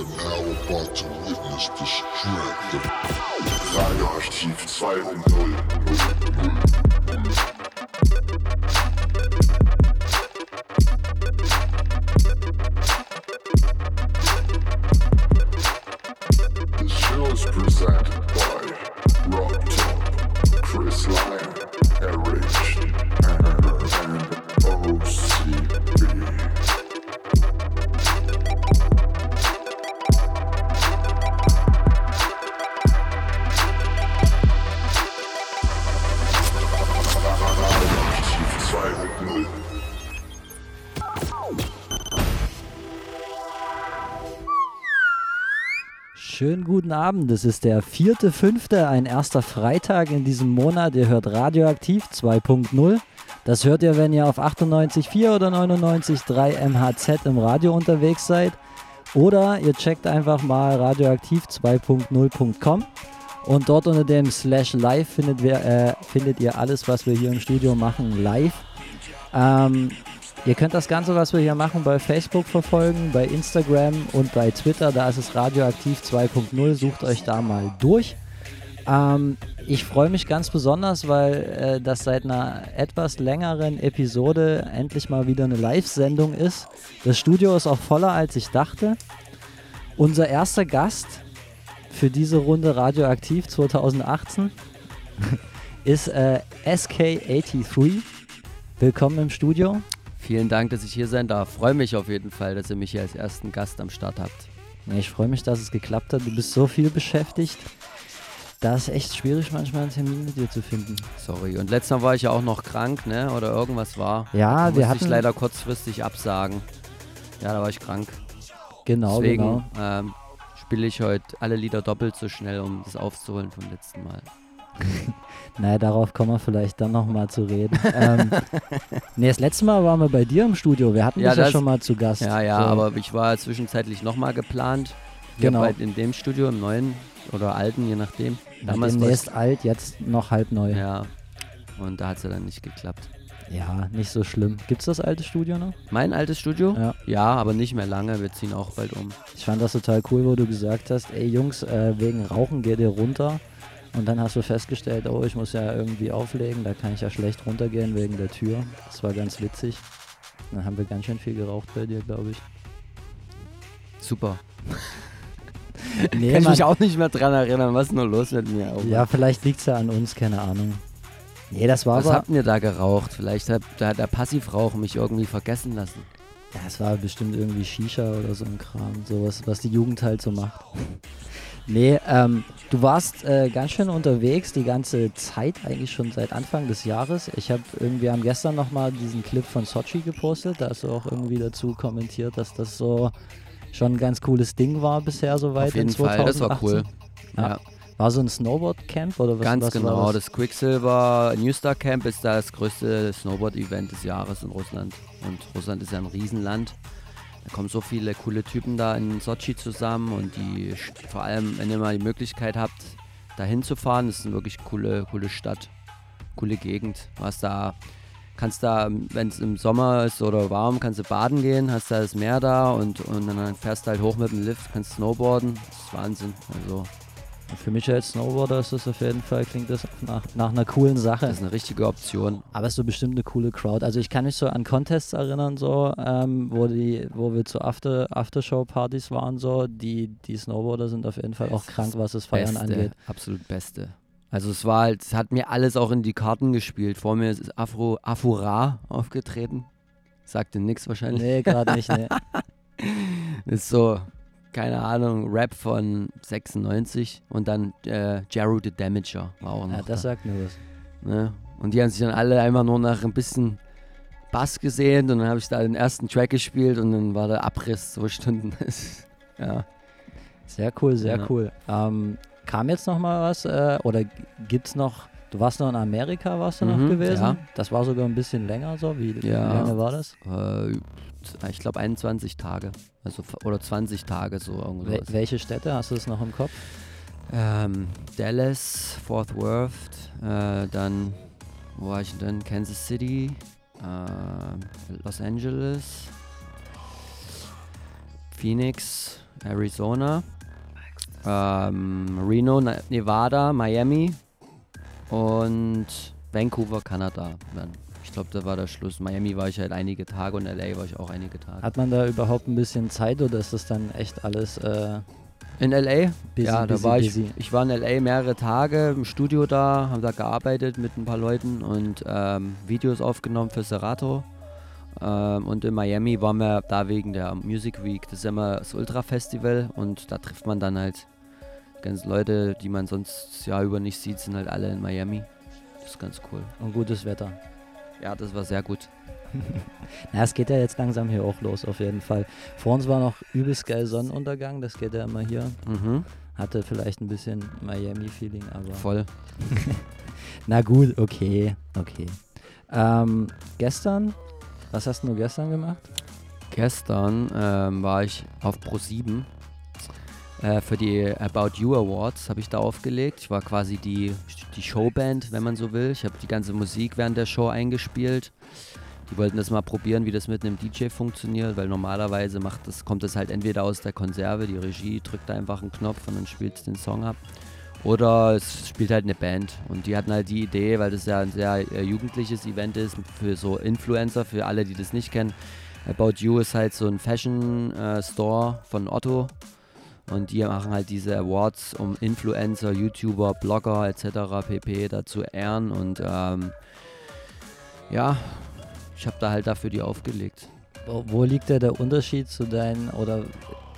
are now about to witness the strength of Radioaktiv 2.0. guten Abend, es ist der vierte, fünfte, ein erster Freitag in diesem Monat. Ihr hört Radioaktiv 2.0. Das hört ihr, wenn ihr auf 98.4 oder 99.3 MHZ im Radio unterwegs seid. Oder ihr checkt einfach mal radioaktiv2.0.com und dort unter dem Slash Live findet, wir, äh, findet ihr alles, was wir hier im Studio machen, live. Ähm, Ihr könnt das Ganze, was wir hier machen, bei Facebook verfolgen, bei Instagram und bei Twitter. Da ist es Radioaktiv 2.0. Sucht euch da mal durch. Ähm, ich freue mich ganz besonders, weil äh, das seit einer etwas längeren Episode endlich mal wieder eine Live-Sendung ist. Das Studio ist auch voller, als ich dachte. Unser erster Gast für diese Runde Radioaktiv 2018 ist äh, SK83. Willkommen im Studio. Vielen Dank, dass ich hier sein darf. Freue mich auf jeden Fall, dass ihr mich hier als ersten Gast am Start habt. Ich freue mich, dass es geklappt hat. Du bist so viel beschäftigt. Da ist echt schwierig, manchmal einen Termin mit dir zu finden. Sorry. Und letztes Mal war ich ja auch noch krank, ne? Oder irgendwas war. Ja, da wir musste hatten. ich leider kurzfristig absagen. Ja, da war ich krank. genau, Deswegen genau. ähm, spiele ich heute alle Lieder doppelt so schnell, um das aufzuholen vom letzten Mal. Naja, darauf kommen wir vielleicht dann nochmal zu reden. ähm, nee, das letzte Mal waren wir bei dir im Studio. Wir hatten Ja, dich ja schon mal zu Gast. Ja, ja, So, aber ich war zwischenzeitlich nochmal geplant. Genau. Bei, in dem Studio, im neuen oder alten, je nachdem. Damals war demnächst alt, jetzt noch halb neu. Ja, Ja. Und da hat es ja dann nicht geklappt. nicht so schlimm. Gibt's das alte Studio noch? Mein altes Studio? Ja. Ja, aber nicht mehr lange. Wir ziehen auch bald um. Ich fand das total cool, wo du gesagt hast, ey Jungs, äh, wegen Rauchen geht ihr runter. Und dann hast du festgestellt, oh, ich muss ja irgendwie auflegen, da kann ich ja schlecht runtergehen wegen der Tür. Das war ganz witzig. Dann haben wir ganz schön viel geraucht bei dir, glaube ich. Super. Nee, Kann ich mich auch nicht mehr dran erinnern, was ist nur los mit mir? Mann. Ja, vielleicht liegt es ja an uns, keine Ahnung. Nee, das war was aber. habt ihr da geraucht? Vielleicht hat, da hat der Passivrauch mich irgendwie vergessen lassen. Ja, es war bestimmt irgendwie Shisha oder so ein Kram, sowas, was die Jugend halt so macht. Nee, ähm, du warst äh, ganz schön unterwegs die ganze Zeit, eigentlich schon seit Anfang des Jahres. Ich habe irgendwie, haben gestern nochmal diesen Clip von Sochi gepostet, da hast du auch irgendwie dazu kommentiert, dass das so schon ein ganz cooles Ding war bisher soweit Auf jeden in Fall, das war 2018. cool. Ja. Ja, War so ein Snowboard-Camp oder was, ganz was genau. das? Das Quicksilver New Star Camp ist da das größte Snowboard-Event des Jahres in Russland. Und Russland ist ja ein Riesenland. Da kommen so viele coole Typen da in Sochi zusammen und die, vor allem, wenn ihr mal die Möglichkeit habt, da hinzufahren, ist eine wirklich coole, coole Stadt, coole Gegend. Hast da, kannst da, wenn es im Sommer ist oder warm, kannst du baden gehen, hast da das Meer da und, und dann fährst du halt hoch mit dem Lift, kannst snowboarden. Das ist Wahnsinn. Also, Für mich als Snowboarder ist das auf jeden Fall, klingt das nach, nach einer coolen Sache. das ist eine richtige Option. Aber es ist so bestimmt eine coole Crowd. Also ich kann mich so an Contests erinnern, so, ähm, wo die, wo wir zu After, Aftershow-Partys waren, so, die, die Snowboarder sind auf jeden Fall auch krank, was das Feiern Beste, angeht. absolut Beste. Also es war halt, es hat mir alles auch in die Karten gespielt. Vor mir ist Afro, Afura aufgetreten. Sagte nix wahrscheinlich. Nee, gerade nicht, nee. Ist so, keine Ahnung, Rap von 96 und dann äh, Jero the Damager war auch noch Ja, das da, sagt mir was. ne? Und die haben sich dann alle einfach nur nach ein bisschen Bass gesehen und dann habe ich da den ersten Track gespielt und dann war der Abriss zwei Stunden. ja. Sehr cool, sehr Ja. cool. Ähm, kam jetzt noch mal was äh, oder gibt's noch, du warst noch in Amerika, warst du noch Mhm, gewesen? ja. Das war sogar ein bisschen länger so, wie, wie Ja. lange war das? Äh, ich glaube 21 Tage. Also, oder 20 Tage so. Wel welche Städte, hast du es noch im Kopf? Ähm, Dallas, Fort Worth, äh, dann, wo war ich denn? Kansas City, äh, Los Angeles, Phoenix, Arizona, ähm, Reno, Nevada, Miami und Vancouver, Kanada. Dann. Ich glaube, da war der Schluss. Miami war ich halt einige Tage und LA war ich auch einige Tage. Hat man da überhaupt ein bisschen Zeit oder ist das dann echt alles äh, In LA? busy, ja, da busy, war busy? ich. Ich war in LA mehrere Tage im Studio da, habe da gearbeitet mit ein paar Leuten und ähm, Videos aufgenommen für Serato. Ähm, und in Miami waren wir da wegen der Music Week. Das ist ja immer das Ultra Festival und da trifft man dann halt ganzen Leute, die man sonst Jahr über nicht sieht, sind halt alle in Miami. Das ist ganz cool. Und gutes Wetter. Ja, das war sehr gut. Na, es geht ja jetzt langsam hier auch los, auf jeden Fall. Vor uns war noch übelst geil Sonnenuntergang, das geht ja immer hier. Mhm, Hatte vielleicht ein bisschen Miami-Feeling, aber. voll. Na gut, okay, okay. Ähm, gestern, was hast du gestern gemacht? Gestern ähm, war ich auf Pro7 äh, für die About You Awards, habe ich da aufgelegt. Ich war quasi die, die Showband, wenn man so will. Ich habe die ganze Musik während der Show eingespielt. Die wollten das mal probieren, wie das mit einem DJ funktioniert, weil normalerweise macht das, kommt das halt entweder aus der Konserve, die Regie drückt da einfach einen Knopf und dann spielt den Song ab. Oder es spielt halt eine Band. Und die hatten halt die Idee, weil das ja ein sehr äh, jugendliches Event ist, für so Influencer, für alle, die das nicht kennen. About You ist halt so ein Fashion-Store von Otto. Und die machen halt diese Awards, um Influencer, YouTuber, Blogger etc. pp. da zu ehren. Und ähm, ja, ich habe da halt dafür die aufgelegt. Wo, wo liegt da der Unterschied zu deinen, oder,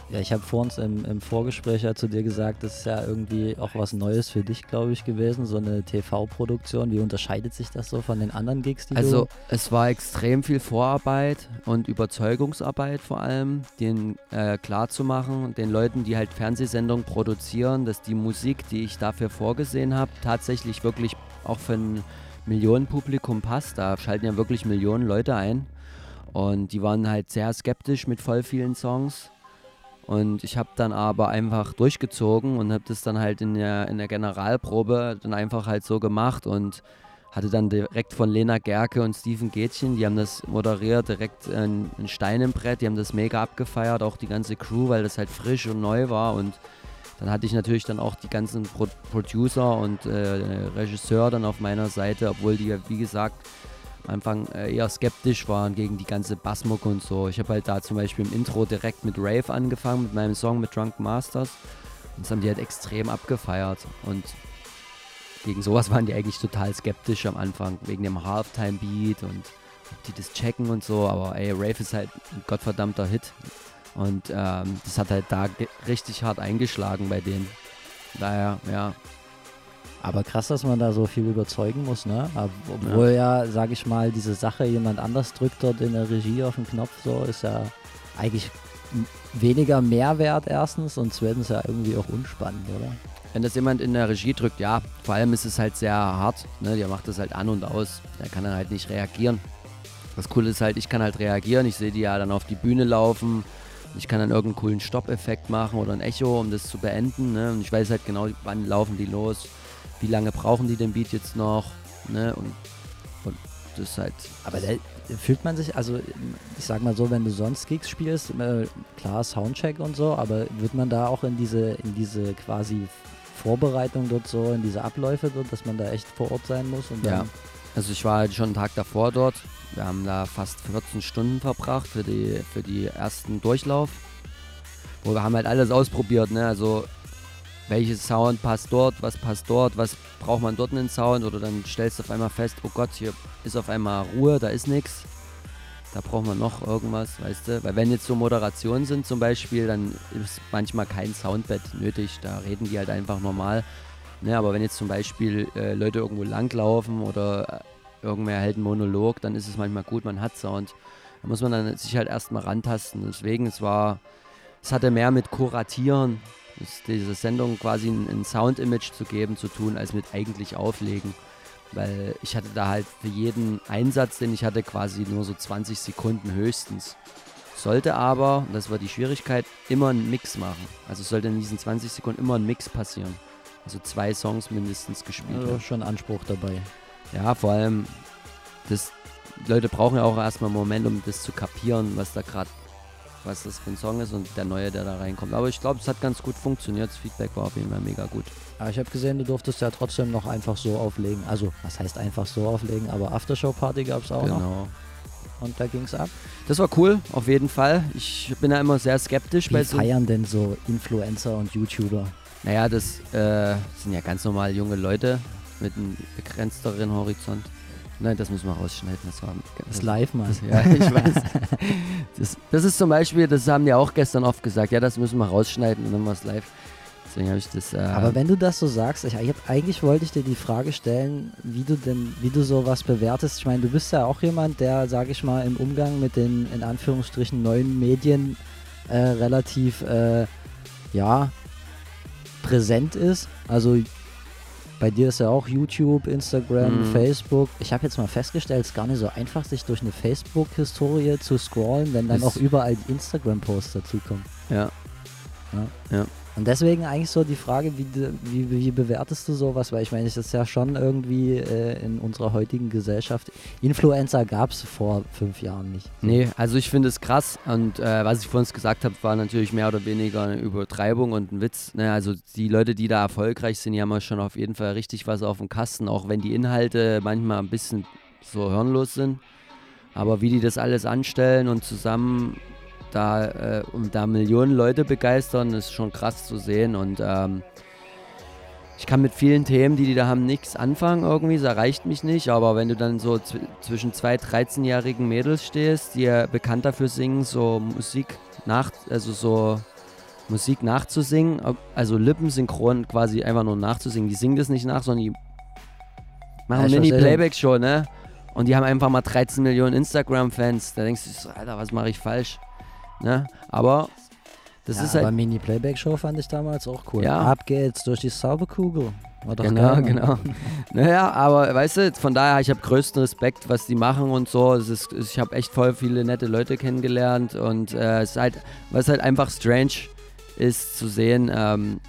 ja, ich habe vor uns im, im Vorgespräch ja zu dir gesagt, das ist ja irgendwie auch was Neues für dich, glaube ich, gewesen, so eine TV-Produktion. Wie unterscheidet sich das so von den anderen Gigs, die Also du... es war extrem viel Vorarbeit und Überzeugungsarbeit vor allem, den äh, klar zu machen, den Leuten, die halt Fernsehsendungen produzieren, dass die Musik, die ich dafür vorgesehen habe, tatsächlich wirklich auch für ein Millionenpublikum passt. Da schalten ja wirklich Millionen Leute ein. Und die waren halt sehr skeptisch mit voll vielen Songs. Und ich habe dann aber einfach durchgezogen und habe das dann halt in der, in der Generalprobe dann einfach halt so gemacht und hatte dann direkt von Lena Gerke und Steven Gätchen, die haben das moderiert, direkt ein, ein Stein im Brett, die haben das mega abgefeiert, auch die ganze Crew, weil das halt frisch und neu war. Und dann hatte ich natürlich dann auch die ganzen Pro Producer und äh, Regisseur dann auf meiner Seite, obwohl die ja wie gesagt Anfang äh, eher skeptisch waren gegen die ganze Bassmucke und so. Ich habe halt da zum Beispiel im Intro direkt mit Rave angefangen, mit meinem Song mit Drunk Masters. Und das haben die halt extrem abgefeiert. Und gegen sowas waren die eigentlich total skeptisch am Anfang, wegen dem Halftime-Beat und ob die das checken und so, aber ey, Rave ist halt ein gottverdammter Hit. Und ähm, das hat halt da richtig hart eingeschlagen bei denen. Daher, ja, Aber krass, dass man da so viel überzeugen muss, ne? Obwohl ja, sag ich mal, diese Sache jemand anders drückt dort in der Regie auf den Knopf, so ist ja eigentlich weniger Mehrwert erstens und zweitens ja irgendwie auch unspannend, oder? Wenn das jemand in der Regie drückt, ja, vor allem ist es halt sehr hart. Ne? Der macht das halt an und aus. Der kann dann halt nicht reagieren. Das Coole ist halt, ich kann halt reagieren. Ich sehe die ja dann auf die Bühne laufen. Ich kann dann irgendeinen coolen Stoppeffekt machen oder ein Echo, um das zu beenden. Ne? Und ich weiß halt genau, wann laufen die los, wie lange brauchen die den Beat jetzt noch. Ne? Und, und das ist halt. Aber da fühlt man sich, also ich sag mal so, wenn du sonst Gigs spielst, äh, klar Soundcheck und so, aber wird man da auch in diese, in diese quasi Vorbereitung dort so, in diese Abläufe dort, dass man da echt vor Ort sein muss und Ja. Also ich war halt schon einen Tag davor dort. Wir haben da fast 14 Stunden verbracht für die, für die ersten Durchlauf. Wo wir haben halt alles ausprobiert, ne? Also welches Sound passt dort, was passt dort, was braucht man dort einen Sound oder dann stellst du auf einmal fest, oh Gott, hier ist auf einmal Ruhe, da ist nichts. Da braucht man noch irgendwas, weißt du? Weil wenn jetzt so Moderationen sind zum Beispiel, dann ist manchmal kein Soundbett nötig. Da reden die halt einfach normal. Ne, aber wenn jetzt zum Beispiel äh, Leute irgendwo langlaufen oder äh, irgendwer hält einen Monolog, dann ist es manchmal gut, man hat Sound. Da muss man dann sich halt erstmal rantasten. Deswegen, es war, es hatte mehr mit Kuratieren, es- diese Sendung quasi ein, ein Sound-Image zu geben, zu tun, als mit eigentlich auflegen. Weil ich hatte da halt für jeden Einsatz, den ich hatte, quasi nur so 20 Sekunden höchstens. Sollte aber, und das war die Schwierigkeit, immer einen Mix machen. Also sollte in diesen 20 Sekunden immer ein Mix passieren. Also zwei Songs mindestens gespielt also schon Anspruch dabei. Ja, vor allem, das, Leute brauchen ja auch erstmal einen Moment, um das zu kapieren, was da gerade was das für ein Song ist und der neue, der da reinkommt. Aber ich glaube, es hat ganz gut funktioniert. Das Feedback war auf jeden Fall mega gut. Aber ich habe gesehen, du durftest ja trotzdem noch einfach so auflegen. Also, was heißt einfach so auflegen? Aber Aftershow-Party gab es auch noch. Genau. Und da ging es ab. Das war cool, auf jeden Fall. Ich bin da immer sehr skeptisch Wie bei so. feiern denn so Influencer und YouTuber? Naja, das äh, sind ja ganz normal junge Leute mit einem begrenzteren Horizont. Nein, das müssen wir rausschneiden. Das war Das ist live, Mann. Das, ja, ich weiß. Das, das ist zum Beispiel, das haben die auch gestern oft gesagt, ja, das müssen wir rausschneiden und dann war es live. Deswegen habe ich das. Äh, Aber wenn du das so sagst, ich, ich hab, eigentlich wollte ich dir die Frage stellen, wie du denn, wie du sowas bewertest. Ich meine, du bist ja auch jemand, der, sage ich mal, im Umgang mit den in Anführungsstrichen neuen Medien äh, relativ, äh, ja, präsent ist. Also bei dir ist ja auch YouTube, Instagram, Mhm. Facebook. Ich habe jetzt mal festgestellt, es ist gar nicht so einfach, sich durch eine Facebook-Historie zu scrollen, wenn dann Das- auch überall die Instagram-Posts dazukommen. ja. Und deswegen eigentlich so die Frage, wie, wie, wie bewertest du sowas? Weil ich meine, es ist ja schon irgendwie äh, in unserer heutigen Gesellschaft. Influencer gab es vor fünf Jahren nicht. Nee, also ich finde es krass und äh, was ich vorhin gesagt habe, war natürlich mehr oder weniger eine Übertreibung und ein Witz. Ne? Also die Leute, die da erfolgreich sind, die haben ja schon auf jeden Fall richtig was auf dem Kasten, auch wenn die Inhalte manchmal ein bisschen so hirnlos sind. Aber wie die das alles anstellen und zusammen da, äh, um da Millionen Leute begeistern, ist schon krass zu sehen und ähm, ich kann mit vielen Themen, die die da haben, nichts anfangen irgendwie, es erreicht mich nicht, aber wenn du dann so zw zwischen zwei 13-jährigen Mädels stehst, die ja bekannt dafür singen, so Musik nach, also so Musik nachzusingen, also lippensynchron quasi einfach nur nachzusingen, die singen das nicht nach, sondern die machen Ja. Mini-Playback-Show, ne? Und die haben einfach mal 13 Millionen Instagram-Fans. Da denkst du so, Alter, was mache ich falsch? Ne? Aber das ja, ist aber halt. Mini-Playback-Show fand ich damals auch cool. Ja. Ab geht's durch die Zauberkugel. War doch Genau, geil, genau. Naja, aber weißt du, von daher, ich habe größten Respekt, was die machen und so. Es ist, ich habe echt voll viele nette Leute kennengelernt und äh, es ist halt, was halt einfach strange ist zu sehen, ähm,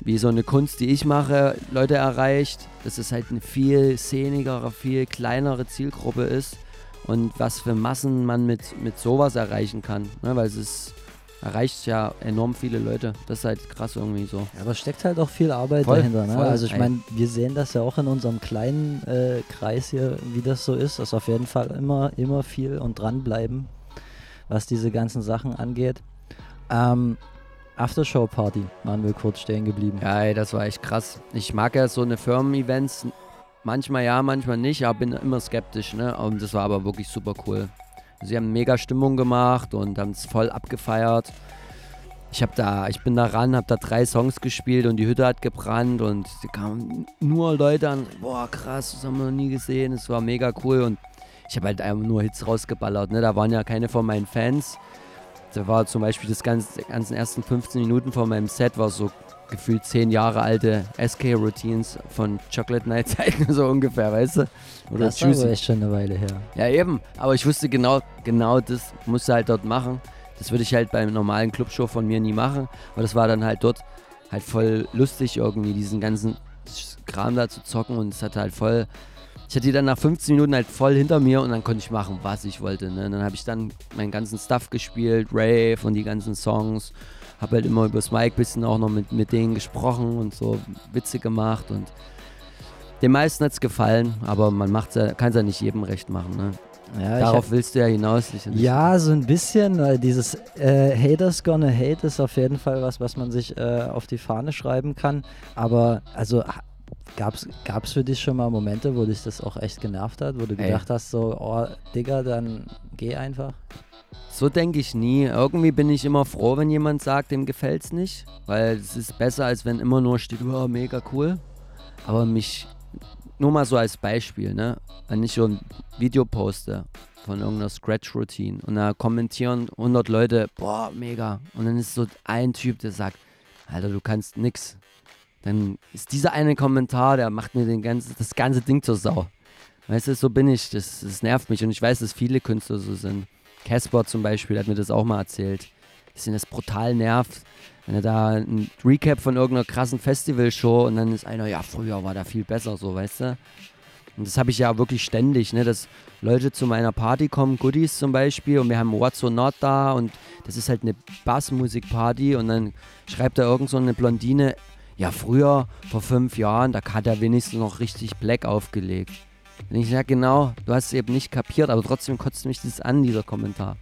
wie so eine Kunst, die ich mache, Leute erreicht, dass es halt eine viel szenigere, viel kleinere Zielgruppe ist und was für Massen man mit, mit sowas erreichen kann. Ne? Weil es ist, erreicht ja enorm viele Leute. Das ist halt krass irgendwie so. Ja, aber es steckt halt auch viel Arbeit Voll, dahinter. Ne? voll. Also ich meine, wir sehen das ja auch in unserem kleinen äh, Kreis hier, wie das so ist. Das ist auf jeden Fall immer, immer viel und dranbleiben, was diese ganzen Sachen angeht. Ähm, Aftershow-Party waren wir kurz stehen geblieben. Ja, ey, das war echt krass. Ich mag ja so eine Firmen-Events. Manchmal ja, manchmal nicht, aber bin immer skeptisch, ne? Und das war aber wirklich super cool. Sie haben mega Stimmung gemacht und haben es voll abgefeiert. Ich hab da, ich bin da ran, hab da drei Songs gespielt und die Hütte hat gebrannt und da kamen nur Leute an, boah krass, das haben wir noch nie gesehen, es war mega cool und ich habe halt einfach nur Hits rausgeballert, ne? Da waren ja keine von meinen Fans. Da war zum Beispiel das ganze, ganzen ersten 15 Minuten von meinem Set war so gefühlt 10 Jahre alte SK-Routines von Chocolate Night Zeiten, so ungefähr, weißt du? Oder das war aber echt schon eine Weile her. ja, eben. Aber ich wusste genau, genau das musst du halt dort machen. Das würde ich halt beim normalen Clubshow von mir nie machen. Aber das war dann halt dort halt voll lustig irgendwie, diesen ganzen Kram da zu zocken. Und es hatte halt voll. Ich hatte die dann nach 15 Minuten halt voll hinter mir und dann konnte ich machen, was ich wollte. Ne? Und dann habe ich dann meinen ganzen Stuff gespielt, Rave und die ganzen Songs. Habe halt immer übers Mic bisschen auch noch mit, mit denen gesprochen und so Witze gemacht und den meisten hat es gefallen, aber man macht's ja, kann es ja nicht jedem recht machen. Ne? Ja, Darauf willst du ja hinaus. sicherlich. Ja, so ein bisschen, weil dieses äh, Haters gonna hate ist auf jeden Fall was, was man sich äh, auf die Fahne schreiben kann. Aber also gab's, gab's für dich schon mal Momente, wo dich das auch echt genervt hat, wo du Ey. gedacht hast, so, oh, Digga, dann geh einfach. So denke ich nie. Irgendwie bin ich immer froh, wenn jemand sagt, dem gefällt's nicht. Weil es ist besser, als wenn immer nur steht, oh, mega cool. Aber mich, nur mal so als Beispiel, ne? Wenn ich so ein Video poste von irgendeiner Scratch-Routine und da kommentieren 100 Leute, boah, mega. Und dann ist so ein Typ, der sagt, Alter, du kannst nix. Dann ist dieser eine Kommentar, der macht mir den ganzen, das ganze Ding zur Sau. Weißt du, so bin ich. Das, das nervt mich. Und ich weiß, dass viele Künstler so sind. Casper zum Beispiel hat mir das auch mal erzählt. Dass ihn das brutal nervt, wenn er da ein Recap von irgendeiner krassen Festivalshow und dann ist einer, ja, früher war da viel besser, so, weißt du? Und das habe ich ja wirklich ständig, ne? dass Leute zu meiner Party kommen, Goodies zum Beispiel, und wir haben What's or Not da und das ist halt eine Bassmusikparty und dann schreibt da irgend so eine Blondine, ja früher, vor fünf Jahren, da hat er wenigstens noch richtig Black aufgelegt. Und ich sage, genau, du hast es eben nicht kapiert, aber trotzdem kotzt mich das an, dieser Kommentar.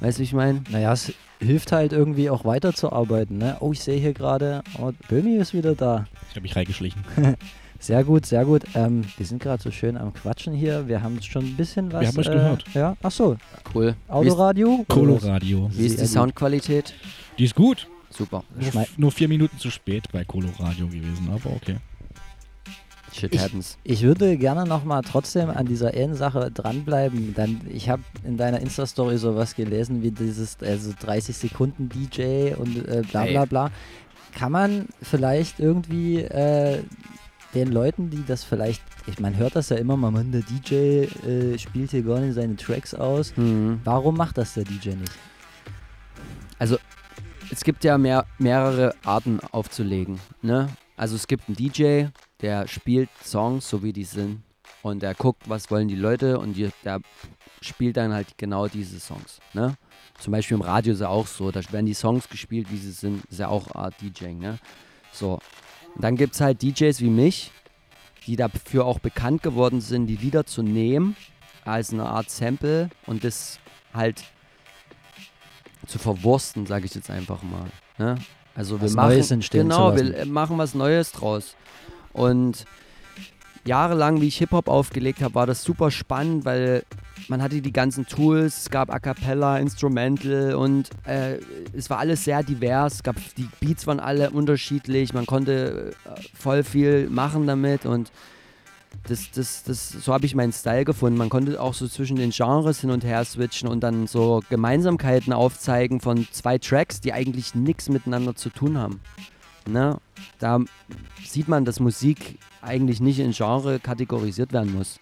Weißt du, wie ich meine? Naja, es hilft halt irgendwie auch weiterzuarbeiten. Ne? Oh, ich sehe hier gerade, oh, Böhmi ist wieder da. Ich habe mich reingeschlichen. Sehr gut, sehr gut. Ähm, wir sind gerade so schön am Quatschen hier. Wir haben schon ein bisschen was. Wir haben euch äh, gehört. Ja, ach so. Cool. Autoradio? Coloradio. Wie ist die. Soundqualität? Die ist gut. Super. Nur, nur vier Minuten zu spät bei Coloradio gewesen, aber okay. Shit Ich- happens. Ich würde gerne nochmal trotzdem an dieser einen Sache dranbleiben. Dann, ich habe in deiner Insta-Story sowas gelesen wie dieses also 30 Sekunden DJ und äh, bla Hey. bla bla. Kann man vielleicht irgendwie äh, den Leuten, die das vielleicht, ich man hört das ja immer mal, man, der DJ äh, spielt hier gar nicht seine Tracks aus. Mhm. Warum macht das der DJ nicht? Es gibt ja mehr, mehrere Arten aufzulegen. Ne? Also es gibt einen DJ, der spielt Songs, so wie die sind. Und der guckt, was wollen die Leute und die, der spielt dann halt genau diese Songs. Ne? Zum Beispiel im Radio ist ja auch so, da werden die Songs gespielt, wie sie sind, ist ja auch Art DJing. Ne? So. Und dann gibt es halt DJs wie mich, die dafür auch bekannt geworden sind, die Lieder zu nehmen als eine Art Sample und das halt zu verwursten, sage ich jetzt einfach mal. Ne? Also wir Was machen Neues entstehen genau, wir machen was Neues draus. Und jahrelang, wie ich Hip Hop aufgelegt habe, war das super spannend, weil man hatte die ganzen Tools, es gab A cappella, Instrumental und äh, es war alles sehr divers. Es gab die Beats waren alle unterschiedlich, man konnte äh, voll viel machen damit und das, das, das, so habe ich meinen Style gefunden. Man konnte auch so zwischen den Genres hin und her switchen und dann so Gemeinsamkeiten aufzeigen von zwei Tracks, die eigentlich nichts miteinander zu tun haben. Ne? Da sieht man, dass Musik eigentlich nicht in Genre kategorisiert werden muss.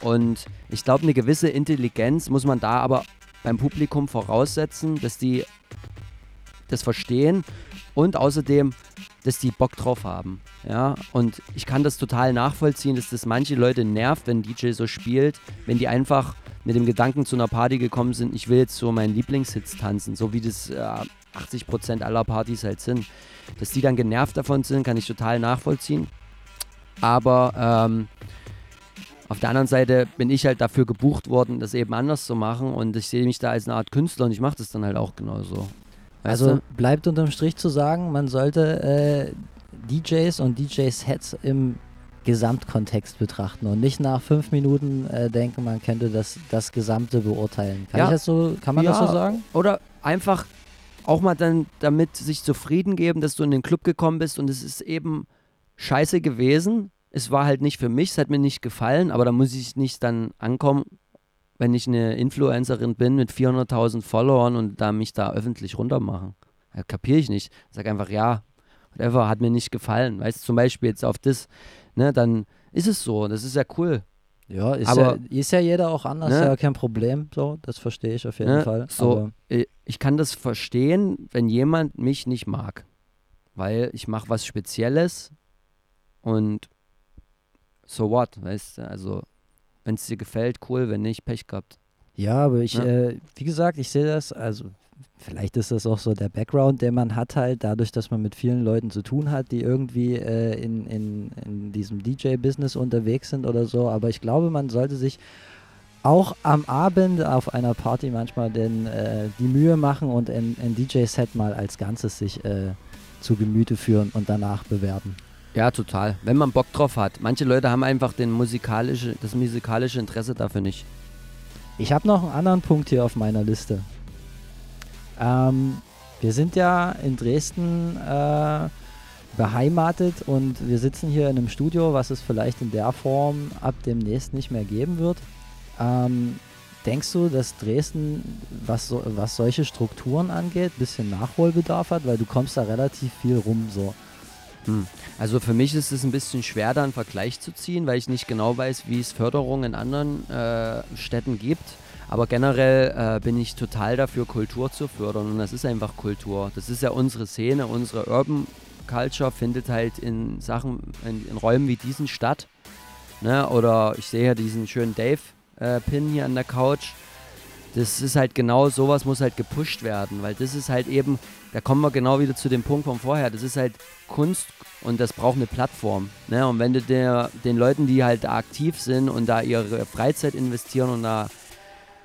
Und ich glaube, eine gewisse Intelligenz muss man da aber beim Publikum voraussetzen, dass die das verstehen und außerdem, dass die Bock drauf haben. Ja, und ich kann das total nachvollziehen, dass das manche Leute nervt, wenn DJ so spielt, wenn die einfach mit dem Gedanken zu einer Party gekommen sind, ich will jetzt so meinen Lieblingshits tanzen, so wie das äh, 80% aller Partys halt sind. Dass die dann genervt davon sind, kann ich total nachvollziehen. Aber ähm, auf der anderen Seite bin ich halt dafür gebucht worden, das eben anders zu machen und ich sehe mich da als eine Art Künstler und ich mache das dann halt auch genauso. Weißt Also du? bleibt unterm Strich zu sagen, man sollte äh, DJs und DJ-Sets im Gesamtkontext betrachten und nicht nach fünf Minuten äh, denken, man könnte das, das Gesamte beurteilen. Kann, Ja. ich das so, kann man das Ja. so sagen? Oder einfach auch mal dann damit sich zufrieden geben, dass du in den Club gekommen bist und es ist eben scheiße gewesen. Es war halt nicht für mich, es hat mir nicht gefallen, aber da muss ich nicht dann ankommen, wenn ich eine Influencerin bin mit 400.000 Followern und da mich da öffentlich runtermachen. Ja, kapiere ich nicht. Sag einfach, ja, whatever, hat mir nicht gefallen. Weißt du, zum Beispiel jetzt auf das, ne, dann ist es so, das ist ja cool. Ja, ist, Aber- ja, ist ja jeder auch anders, Ne? ja kein Problem. So, das verstehe ich auf jeden Ne? Fall. So, Aber ich kann das verstehen, wenn jemand mich nicht mag. Weil ich mache was Spezielles und so what, weißt du? Also, wenn es dir gefällt, cool, wenn nicht, Pech gehabt. Ja, aber ich, Ja. äh, wie gesagt, ich sehe das, also vielleicht ist das auch so der Background, den man hat halt, dadurch, dass man mit vielen Leuten zu tun hat, die irgendwie äh, in, in, in diesem DJ-Business unterwegs sind oder so. Aber ich glaube, man sollte sich auch am Abend auf einer Party manchmal den, äh, die Mühe machen und ein, ein DJ-Set mal als Ganzes sich äh, zu Gemüte führen und danach bewerten. Ja, total. Wenn man Bock drauf hat. Manche Leute haben einfach den musikalische, das musikalische Interesse dafür nicht. Ich habe noch einen anderen Punkt hier auf meiner Liste. Ähm, wir sind ja in Dresden äh, beheimatet und wir sitzen hier in einem Studio, was es vielleicht in der Form ab demnächst nicht mehr geben wird. Ähm, denkst du, dass Dresden, was, so, was solche Strukturen angeht, ein bisschen Nachholbedarf hat? Weil du kommst da relativ viel rum so. Also für mich ist es ein bisschen schwer, da einen Vergleich zu ziehen, weil ich nicht genau weiß, wie es Förderungen in anderen äh, Städten gibt. Aber generell äh, bin ich total dafür, Kultur zu fördern. Und das ist einfach Kultur. Das ist ja unsere Szene, unsere Urban Culture findet halt in Sachen, in, in Räumen wie diesen statt. Ne? Oder ich sehe hier diesen schönen Dave-Pin hier an der Couch. Das ist halt genau sowas muss halt gepusht werden, weil das ist halt eben, da kommen wir genau wieder zu dem Punkt von vorher. Das ist halt Kunst und das braucht eine Plattform. Ne? Und wenn du der, den Leuten, die halt da aktiv sind und da ihre Freizeit investieren und da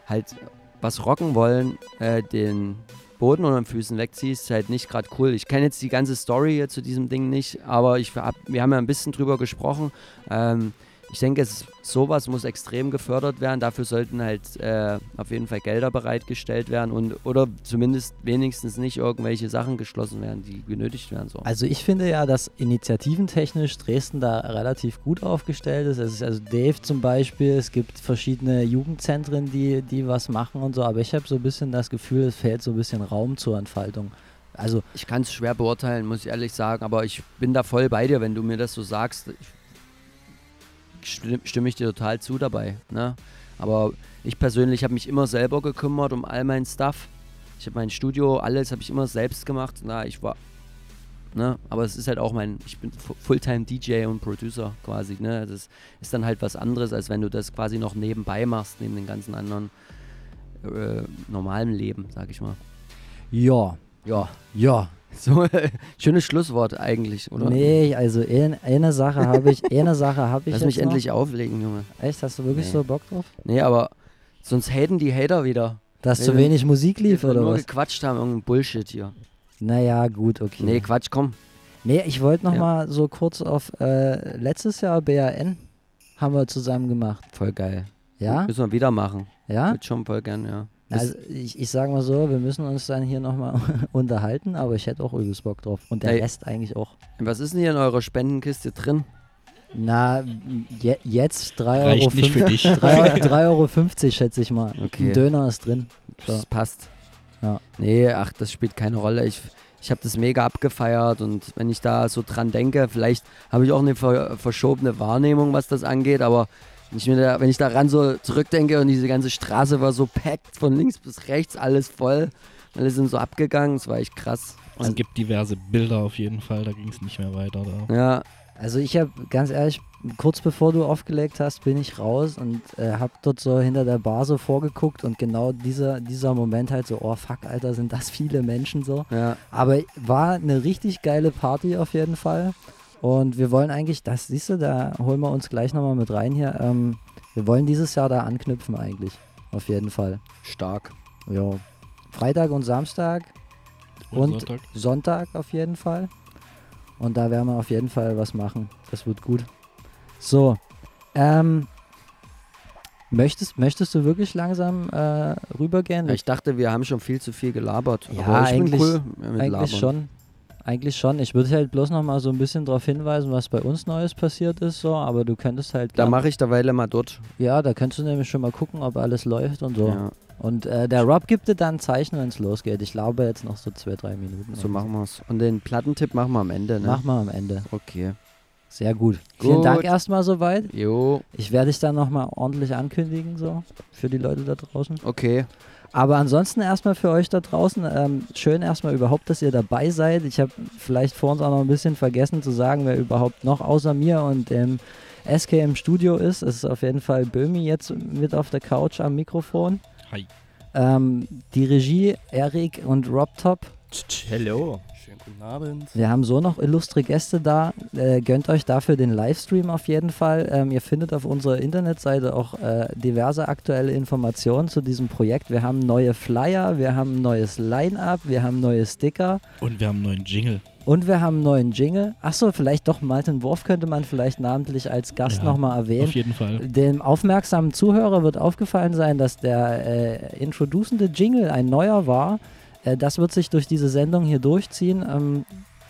halt was rocken wollen, äh, den Boden unter den Füßen wegziehst, ist halt nicht gerade cool. Ich kenne jetzt die ganze Story hier zu diesem Ding nicht, aber ich hab, wir haben ja ein bisschen drüber gesprochen. Ähm, ich denke, es, sowas muss extrem gefördert werden. Dafür sollten halt äh, auf jeden Fall Gelder bereitgestellt werden und oder zumindest wenigstens nicht irgendwelche Sachen geschlossen werden, die benötigt werden. So. Also ich finde ja, dass initiativentechnisch Dresden da relativ gut aufgestellt ist. Es ist also Dave zum Beispiel, es gibt verschiedene Jugendzentren, die, die was machen und so, aber ich habe so ein bisschen das Gefühl, es fehlt so ein bisschen Raum zur Entfaltung. Also ich kann es schwer beurteilen, muss ich ehrlich sagen, aber ich bin da voll bei dir, wenn du mir das so sagst. Ich, stimme, ich dir total zu dabei. Ne? Aber ich persönlich habe mich immer selber gekümmert um all mein Stuff. Ich habe mein Studio, alles habe ich immer selbst gemacht. Na, ich war, ne? Aber es ist halt auch mein, ich bin Fulltime DJ und Producer quasi. Ne? Das ist dann halt was anderes, als wenn du das quasi noch nebenbei machst, neben den ganzen anderen äh, normalen Leben, sag ich mal. ja, Ja, ja. So schönes Schlusswort eigentlich, oder? Nee, also ein, eine Sache habe ich, eine Sache habe ich Lass mich noch. endlich auflegen, Junge. Echt, hast du wirklich Nee. so Bock drauf? Nee, aber sonst haten die Hater wieder. Dass Nee, zu wenig Musik lief oder nur was? gequatscht haben, irgendein Bullshit hier. Naja, gut, okay. Nee, Quatsch, komm. Nee, ich wollte noch Ja. mal so kurz auf äh, letztes Jahr BAN haben wir zusammen gemacht. Voll geil. Ja? Müssen wir wieder machen. Ja? Würde schon voll gern, ja. Also ich, ich sag mal so, wir müssen uns dann hier nochmal unterhalten, aber ich hätte auch übelst Bock drauf. Und der Ey. Rest eigentlich auch. Was ist denn hier in eurer Spendenkiste drin? Na, je, jetzt 3,50 Euro. Nicht für dich. 3,50 Euro schätze ich mal. Okay. Ein Döner ist drin. So. Das passt. Ja. Nee, ach, das spielt keine Rolle. Ich, ich habe das mega abgefeiert und wenn ich da so dran denke, vielleicht habe ich auch eine ver verschobene Wahrnehmung, was das angeht, aber wenn ich, mir da, wenn ich daran so zurückdenke und diese ganze Straße war so packt, von links bis rechts, alles voll, alle sind so abgegangen, das war echt krass. Es gibt diverse Bilder auf jeden Fall, da ging es nicht mehr weiter. Da. Ja, Also ich habe, ganz ehrlich, kurz bevor du aufgelegt hast, bin ich raus und äh, habe dort so hinter der Bar so vorgeguckt und genau dieser, dieser Moment halt so, oh fuck, Alter, sind das viele Menschen so. ja. Aber war eine richtig geile Party auf jeden Fall. Und wir wollen eigentlich, das siehst du, da holen wir uns gleich nochmal mit rein hier. Ähm, wir wollen dieses Jahr da anknüpfen eigentlich. Auf jeden Fall. Stark. Ja. Freitag und Samstag Und- Sonntag. Sonntag auf jeden Fall. Und da werden wir auf jeden Fall was machen. Das wird gut. So. Ähm, möchtest, möchtest du wirklich langsam äh, rübergehen? Ich dachte, wir haben schon viel zu viel gelabert. Ja, eigentlich- cool Eigentlich schon. Eigentlich schon. Ich würde halt bloß noch mal so ein bisschen darauf hinweisen, was bei uns Neues passiert ist, so, aber du könntest halt. Da mache ich derweil mal dort. ja, da könntest du nämlich schon mal gucken, ob alles läuft und so. Ja, Und äh, der Rob gibt dir dann ein Zeichen, wenn es losgeht. Ich glaube jetzt noch so zwei, drei Minuten. so machen wir es. Und den Plattentipp machen wir am Ende, ne? Mach mal am Ende. Okay. Sehr gut. Vielen Gut. Dank erstmal soweit. Jo, Ich werde dich dann nochmal ordentlich ankündigen, so, für die Leute da draußen. okay. Aber ansonsten erstmal für euch da draußen, ähm, schön erstmal überhaupt, dass ihr dabei seid. Ich habe vielleicht vor uns auch noch ein bisschen vergessen zu sagen, wer überhaupt noch außer mir und dem SK im Studio ist. Es ist auf jeden Fall Böhmi jetzt mit auf der Couch am Mikrofon. Hi. Ähm, die Regie, Erik und Rob Top. Hello. Schönen guten Abend. Wir haben so noch illustre Gäste da. Äh, gönnt euch dafür den Livestream auf jeden Fall. Ähm, ihr findet auf unserer Internetseite auch äh, diverse aktuelle Informationen zu diesem Projekt. Wir haben neue Flyer, wir haben ein neues Line-Up, wir haben neue Sticker Und wir haben einen neuen Jingle. und wir haben einen neuen Jingle. Achso, vielleicht doch Martin Wurf könnte man vielleicht namentlich als Gast Ja, nochmal erwähnen. Auf jeden Fall. Dem aufmerksamen Zuhörer wird aufgefallen sein, dass der äh, introducende Jingle ein neuer war. Äh, das wird sich durch diese Sendung hier durchziehen ähm,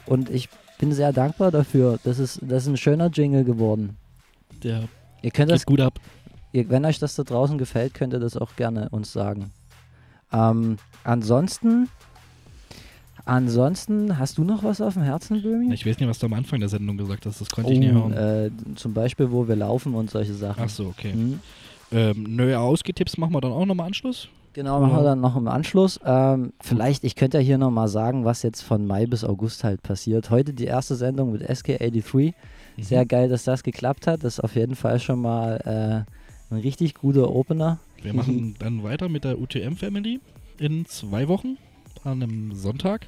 und ich bin sehr dankbar dafür. Das ist, das ist ein schöner Jingle geworden. Der Ihr könnt das, gut ab. ihr, wenn euch das da draußen gefällt, könnt ihr das auch gerne uns sagen. Ähm, ansonsten, ansonsten, hast du noch was auf dem Herzen, Böhmi? Ich weiß nicht, was du am Anfang der Sendung gesagt hast. Das konnte ich nicht Oh, hören. äh, zum Beispiel, wo wir laufen und solche Sachen. Ach so, okay. Hm? Ähm, neue Ausgetipps machen wir dann auch nochmal Anschluss. Genau, machen wir dann noch im Anschluss. Ähm, vielleicht, ich könnte ja hier nochmal sagen, was jetzt von Mai bis August halt passiert. Heute die erste Sendung mit SK83. Mhm. Sehr geil, dass das geklappt hat. Das ist auf jeden Fall schon mal äh, ein richtig guter Opener. Wir machen dann weiter mit der UTM Family in zwei Wochen an einem Sonntag.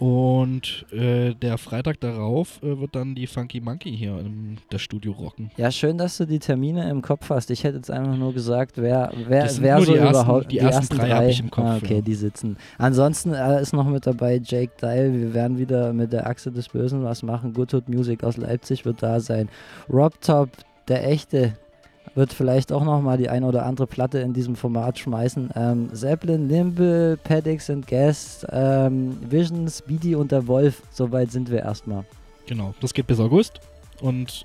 Und äh, der Freitag darauf äh, wird dann die Funky Monkey hier in das Studio rocken. Ja, schön, dass du die Termine im Kopf hast. Ich hätte jetzt einfach nur gesagt, wer, wer, wer so die ersten- überhaupt die ersten drei hab ich im Kopf, Ah, okay, ja. die sitzen. Ansonsten äh, ist noch mit dabei Jake Dial. Wir werden wieder mit der Achse des Bösen was machen. Good Hood Music aus Leipzig wird da sein. Rob Top, der echte, wird vielleicht auch noch mal die eine oder andere Platte in diesem Format schmeißen. Ähm, Zeppelin, Nimble, Paddix and Guest, ähm, Vision, Speedy und der Wolf. Soweit sind wir erstmal. Genau, das geht bis August. Und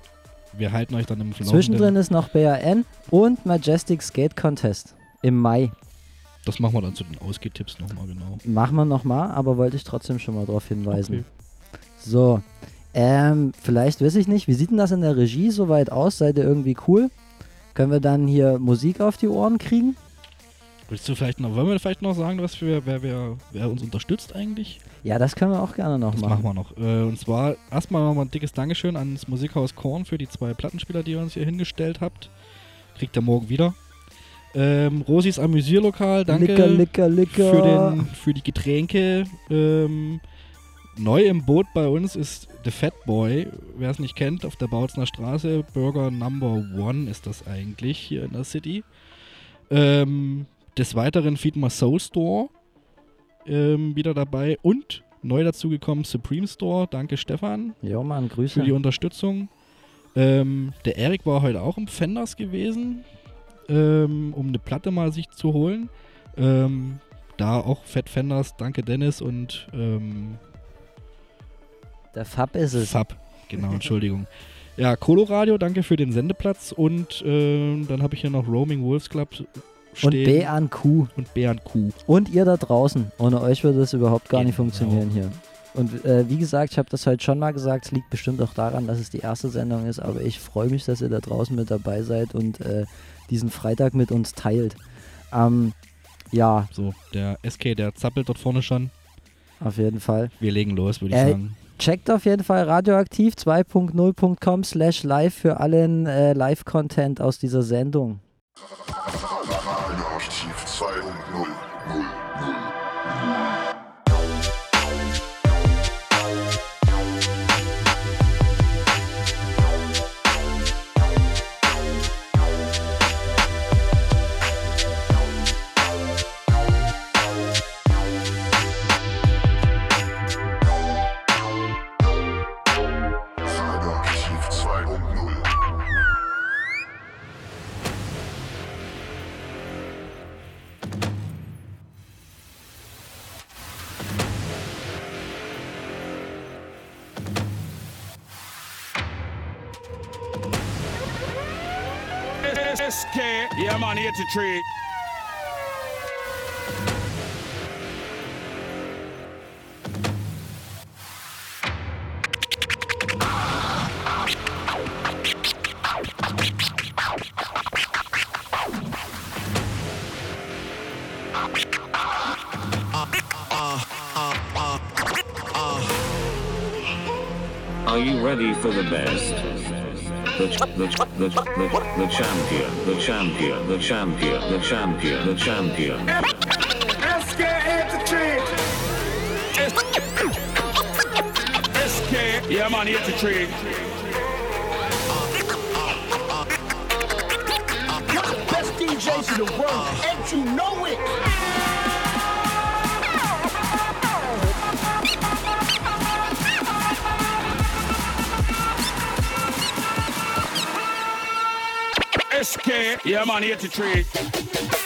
wir halten euch dann im Verlauf. Zwischendrin ist noch BAN und Majestic Skate Contest im Mai. Das machen wir dann zu den Ausgehtipps nochmal genau. Machen wir nochmal, aber wollte ich trotzdem schon mal darauf hinweisen. Okay. So, ähm, vielleicht weiß ich nicht, wie sieht denn das in der Regie soweit aus? Seid ihr irgendwie cool? Können wir dann hier Musik auf die Ohren kriegen? Willst du vielleicht noch, wollen wir vielleicht noch sagen, was wir, wer, wer, wer uns unterstützt eigentlich? Ja, das können wir auch gerne noch Das machen. machen wir noch. Äh, und zwar erstmal nochmal ein dickes Dankeschön ans Musikhaus Korn für die zwei Plattenspieler, die ihr uns hier hingestellt habt. Kriegt ihr morgen wieder. Ähm, Rosis Amüsierlokal, danke Licker, licker, licker. für, den, für die Getränke. Ähm, neu im Boot bei uns ist The Fat Boy. Wer es nicht kennt, auf der Bautzner Straße, Burger Number One ist das eigentlich hier in der City. Ähm, des Weiteren Feedmer Soul Store ähm, wieder dabei und neu dazugekommen Supreme Store. Danke Stefan Jo, Mann, für die Grüße. Unterstützung. Ähm, der Erik war heute auch im Fenders gewesen, ähm, um eine Platte mal sich zu holen. Ähm, da auch Fett Fenders, danke Dennis und ähm, Der Fab ist es. Fab. Genau, Entschuldigung. Ja, Coloradio, danke für den Sendeplatz und ähm, dann habe ich hier noch Roaming Wolves Club Und stehen. B an Q. und B an Q. Und ihr da draußen. Ohne euch würde das überhaupt gar nicht Genau. funktionieren hier. Und äh, wie gesagt, ich habe das heute schon mal gesagt, es liegt bestimmt auch daran, dass es die erste Sendung ist, aber ich freue mich, dass ihr da draußen mit dabei seid und äh, diesen Freitag mit uns teilt. Ähm, ja, So, der SK, der zappelt dort vorne schon. auf jeden Fall. Wir legen los, würde ich Äh, sagen. Checkt auf jeden Fall radioaktiv 2.0.com slash live für allen äh, Live-Content aus dieser Sendung. SK, yeah man, 83. Are you ready for the best? The, the, the, the, the champion, the champion, the champion, the champion, the champion. SK, 83. SK, yeah man, 83. Best DJs in the world, and you know it. Yeah man, 83.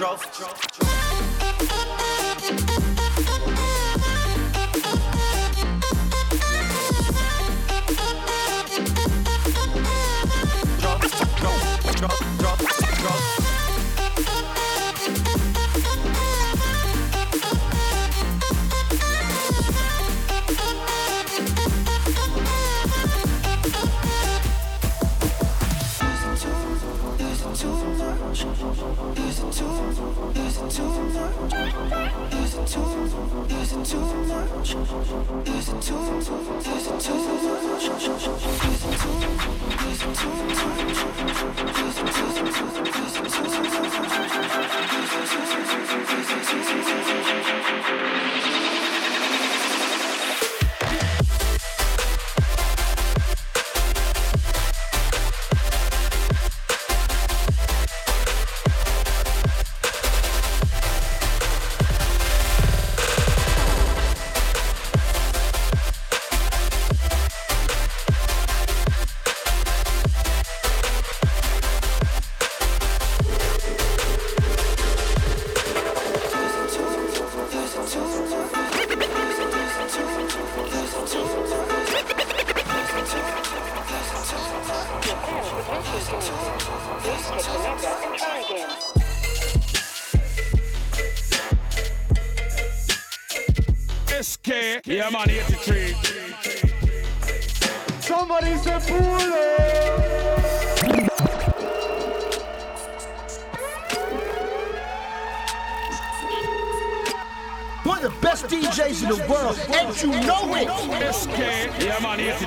trust. shush, shush.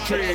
Dimitri.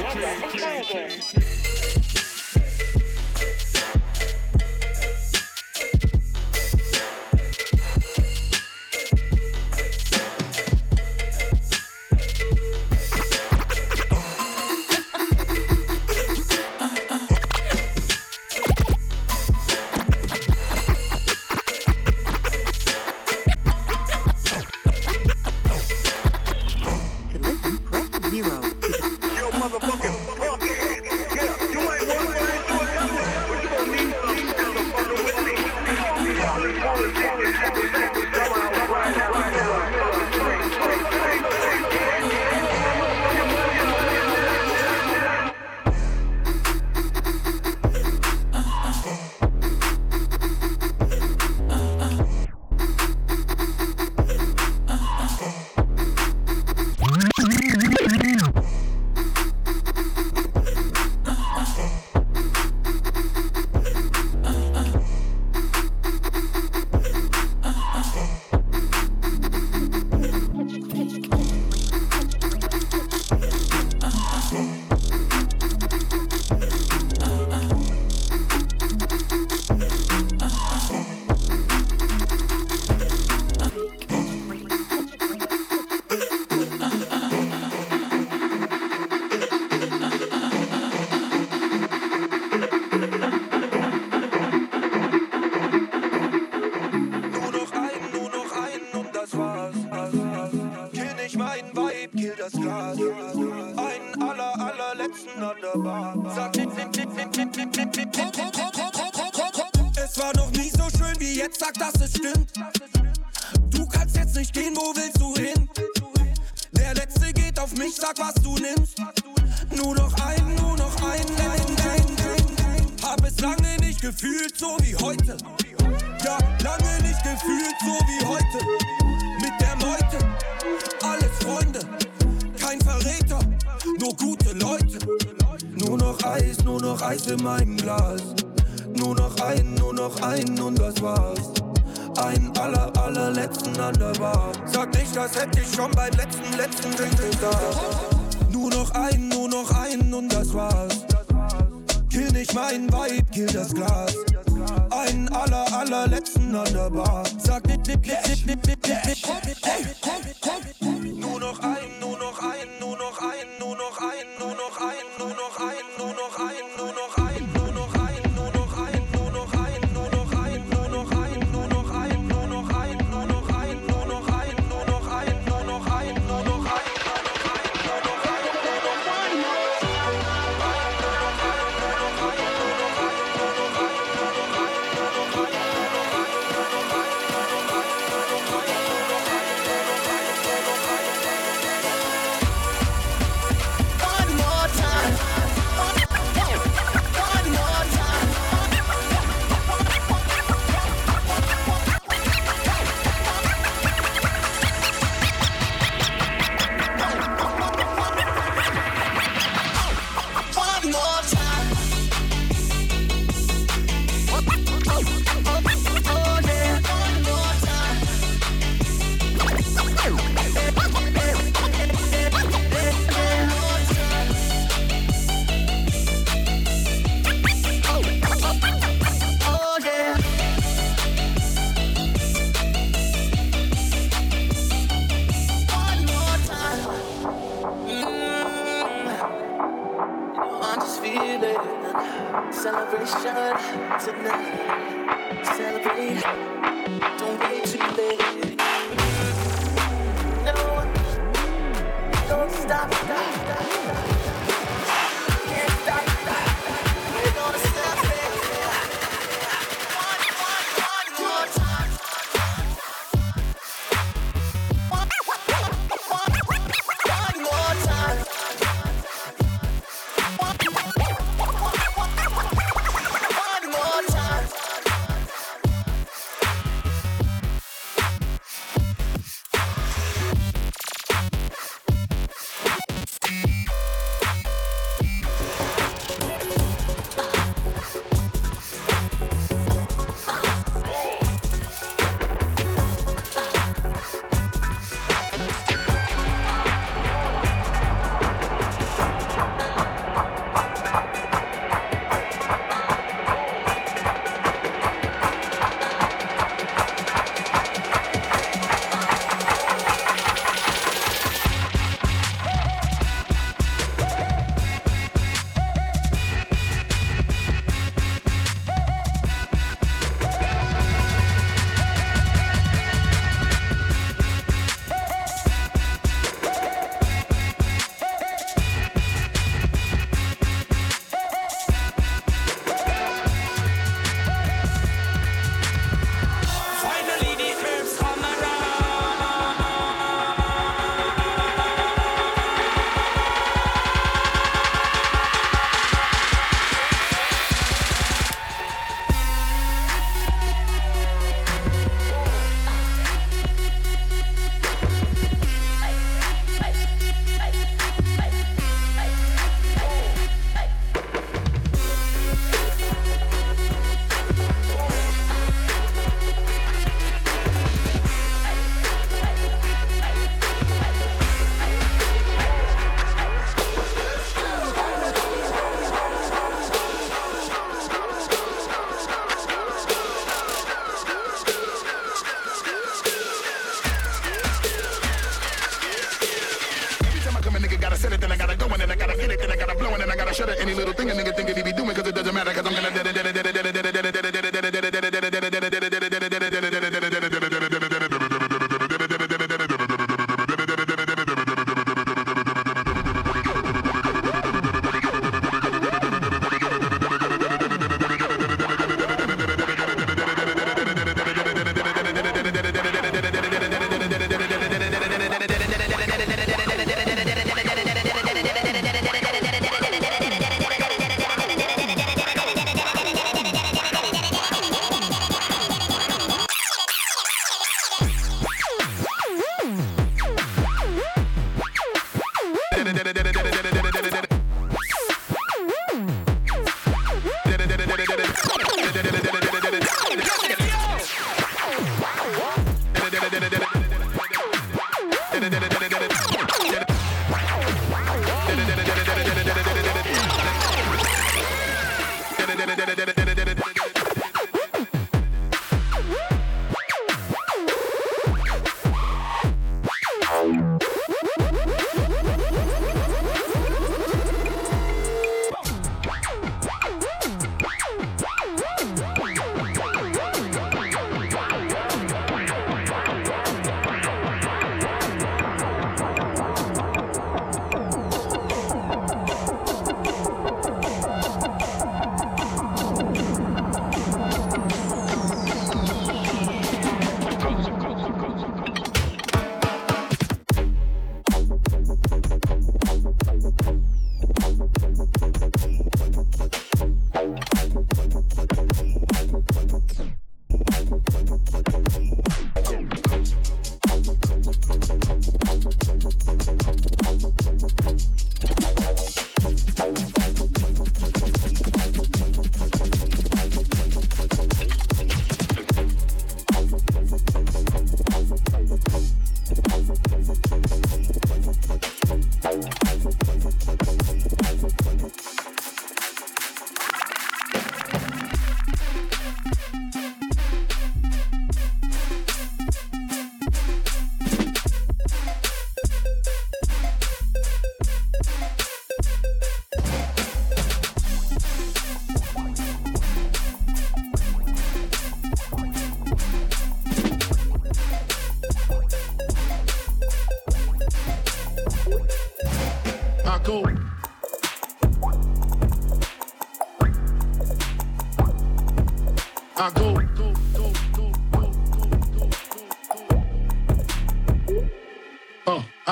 da da da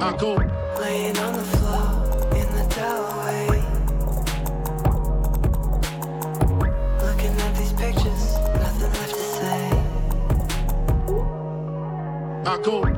I go laying on the floor. I go.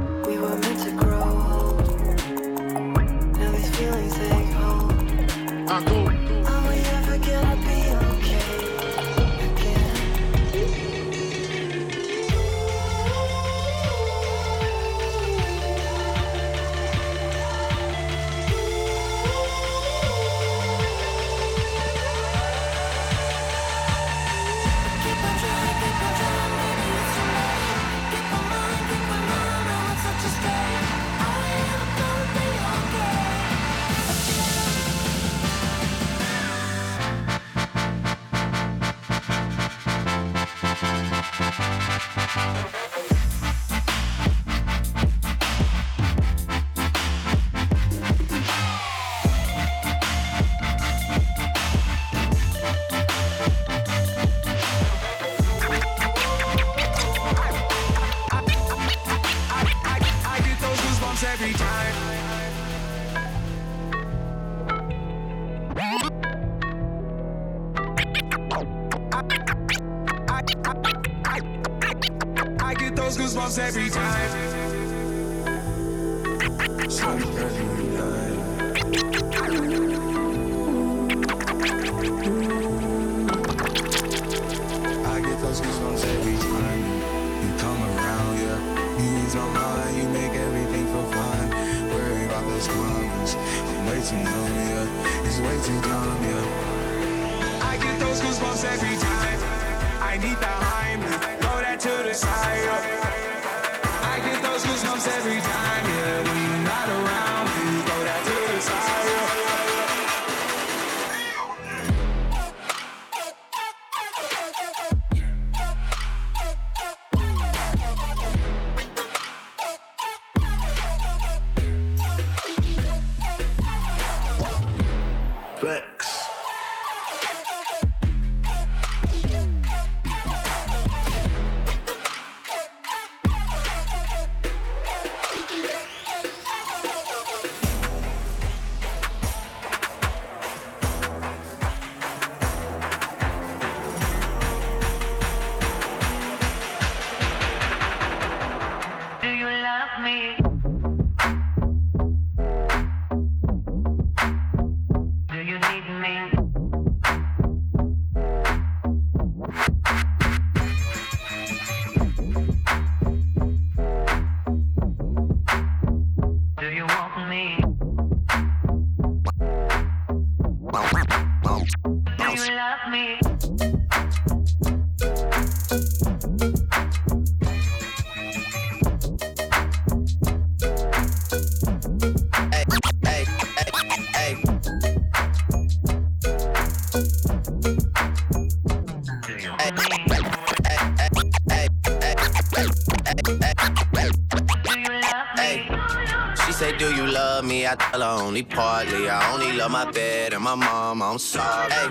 only partly. I only love my bed and my mom. I'm sorry. Hey,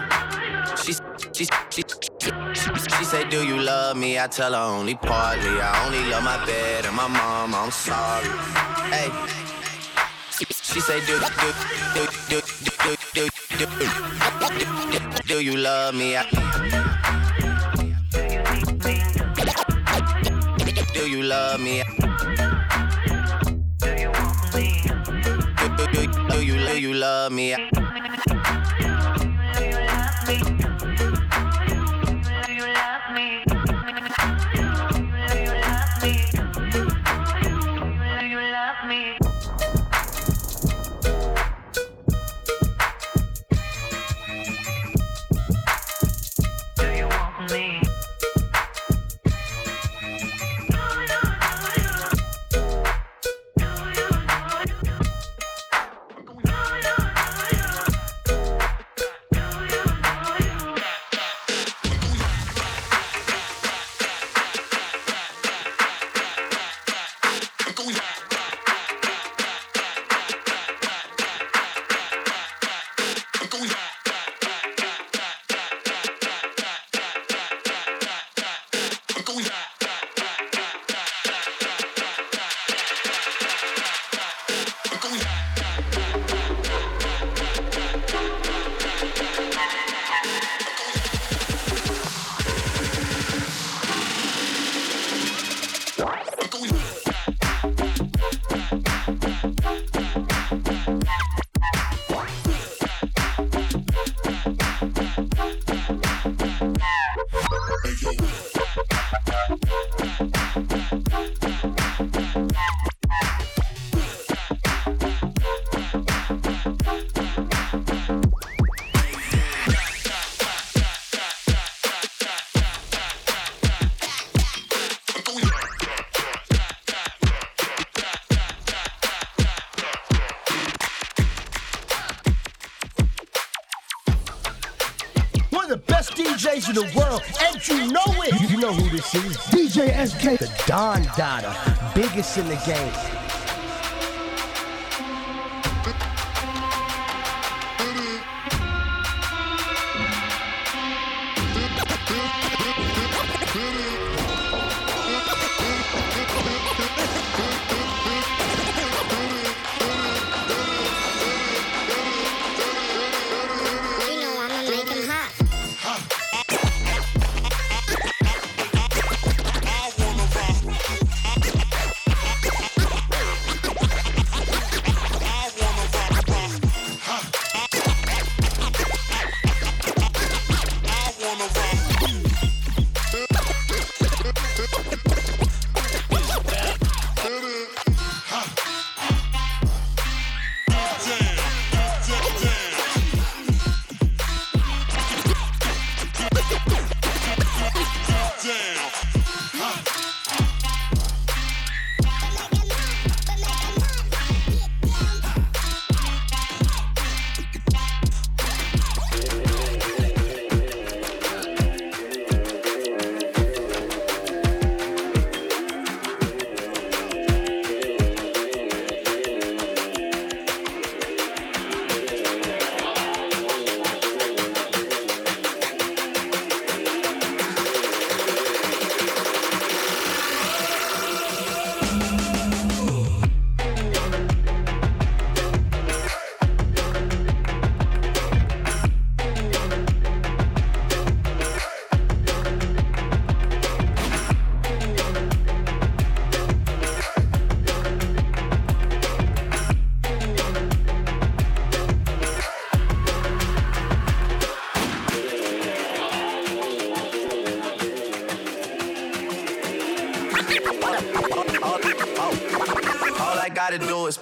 she, she, she, she, say, Do you love me? I tell her only partly. I only love my bed and my mom. I'm sorry. Hey, she say, Do, do, do, do, do, do, do, do, you love me? do you love me? Love me? DJs in the world, and you know it. You know who this is. DJ SK. The Don Dada. Biggest in the game.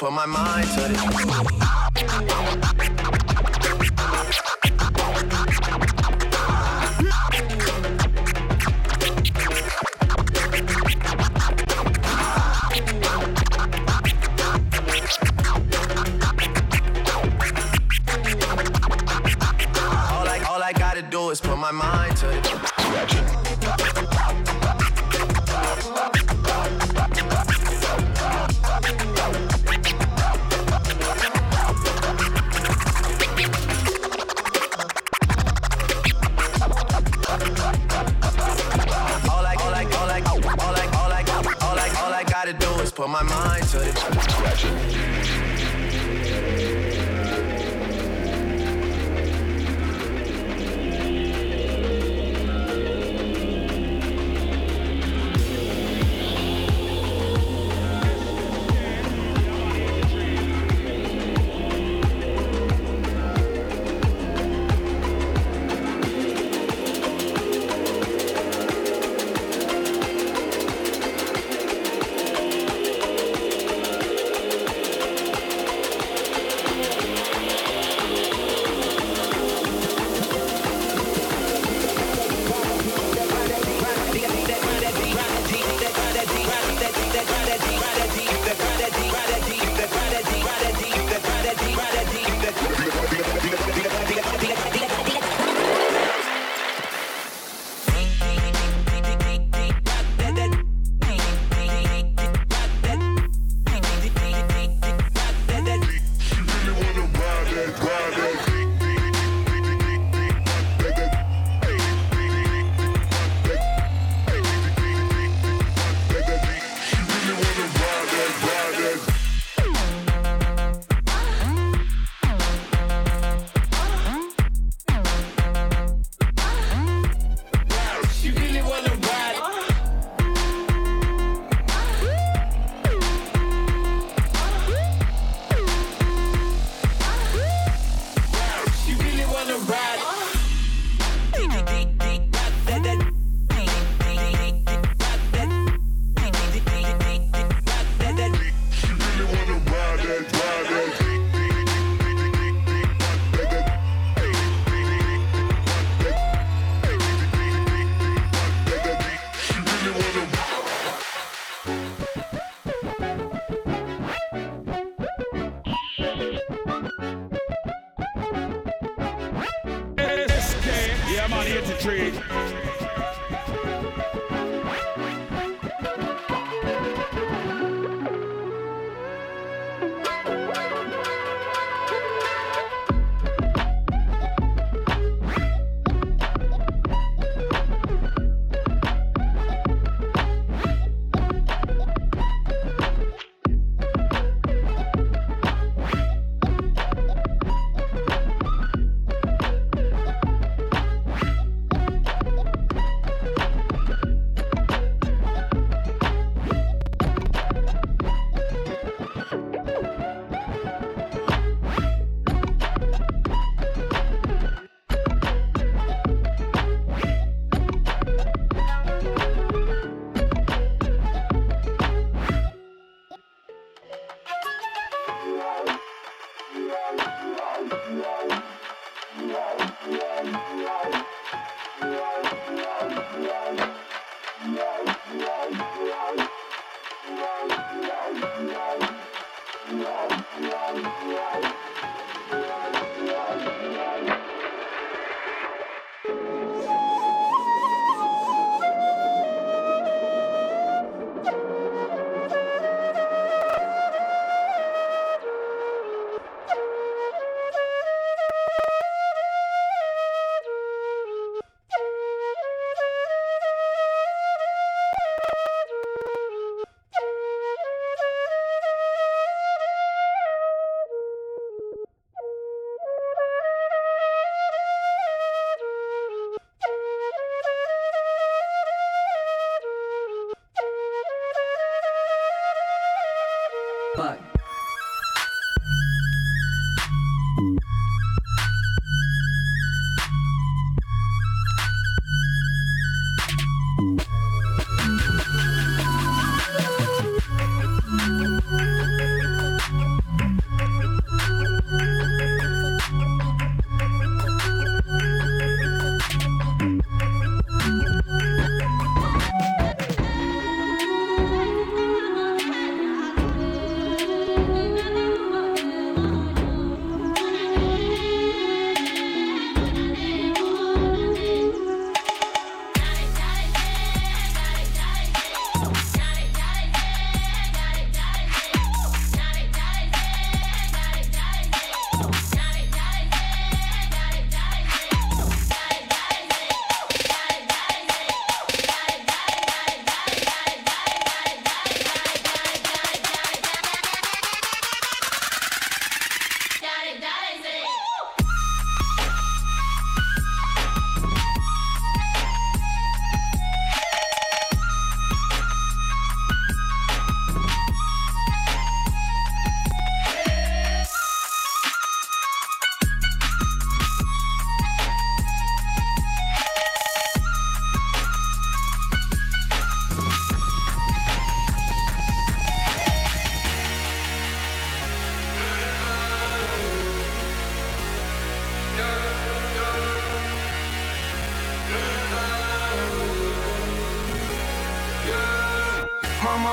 Put my mind to gotta do is put my mind to it. My mind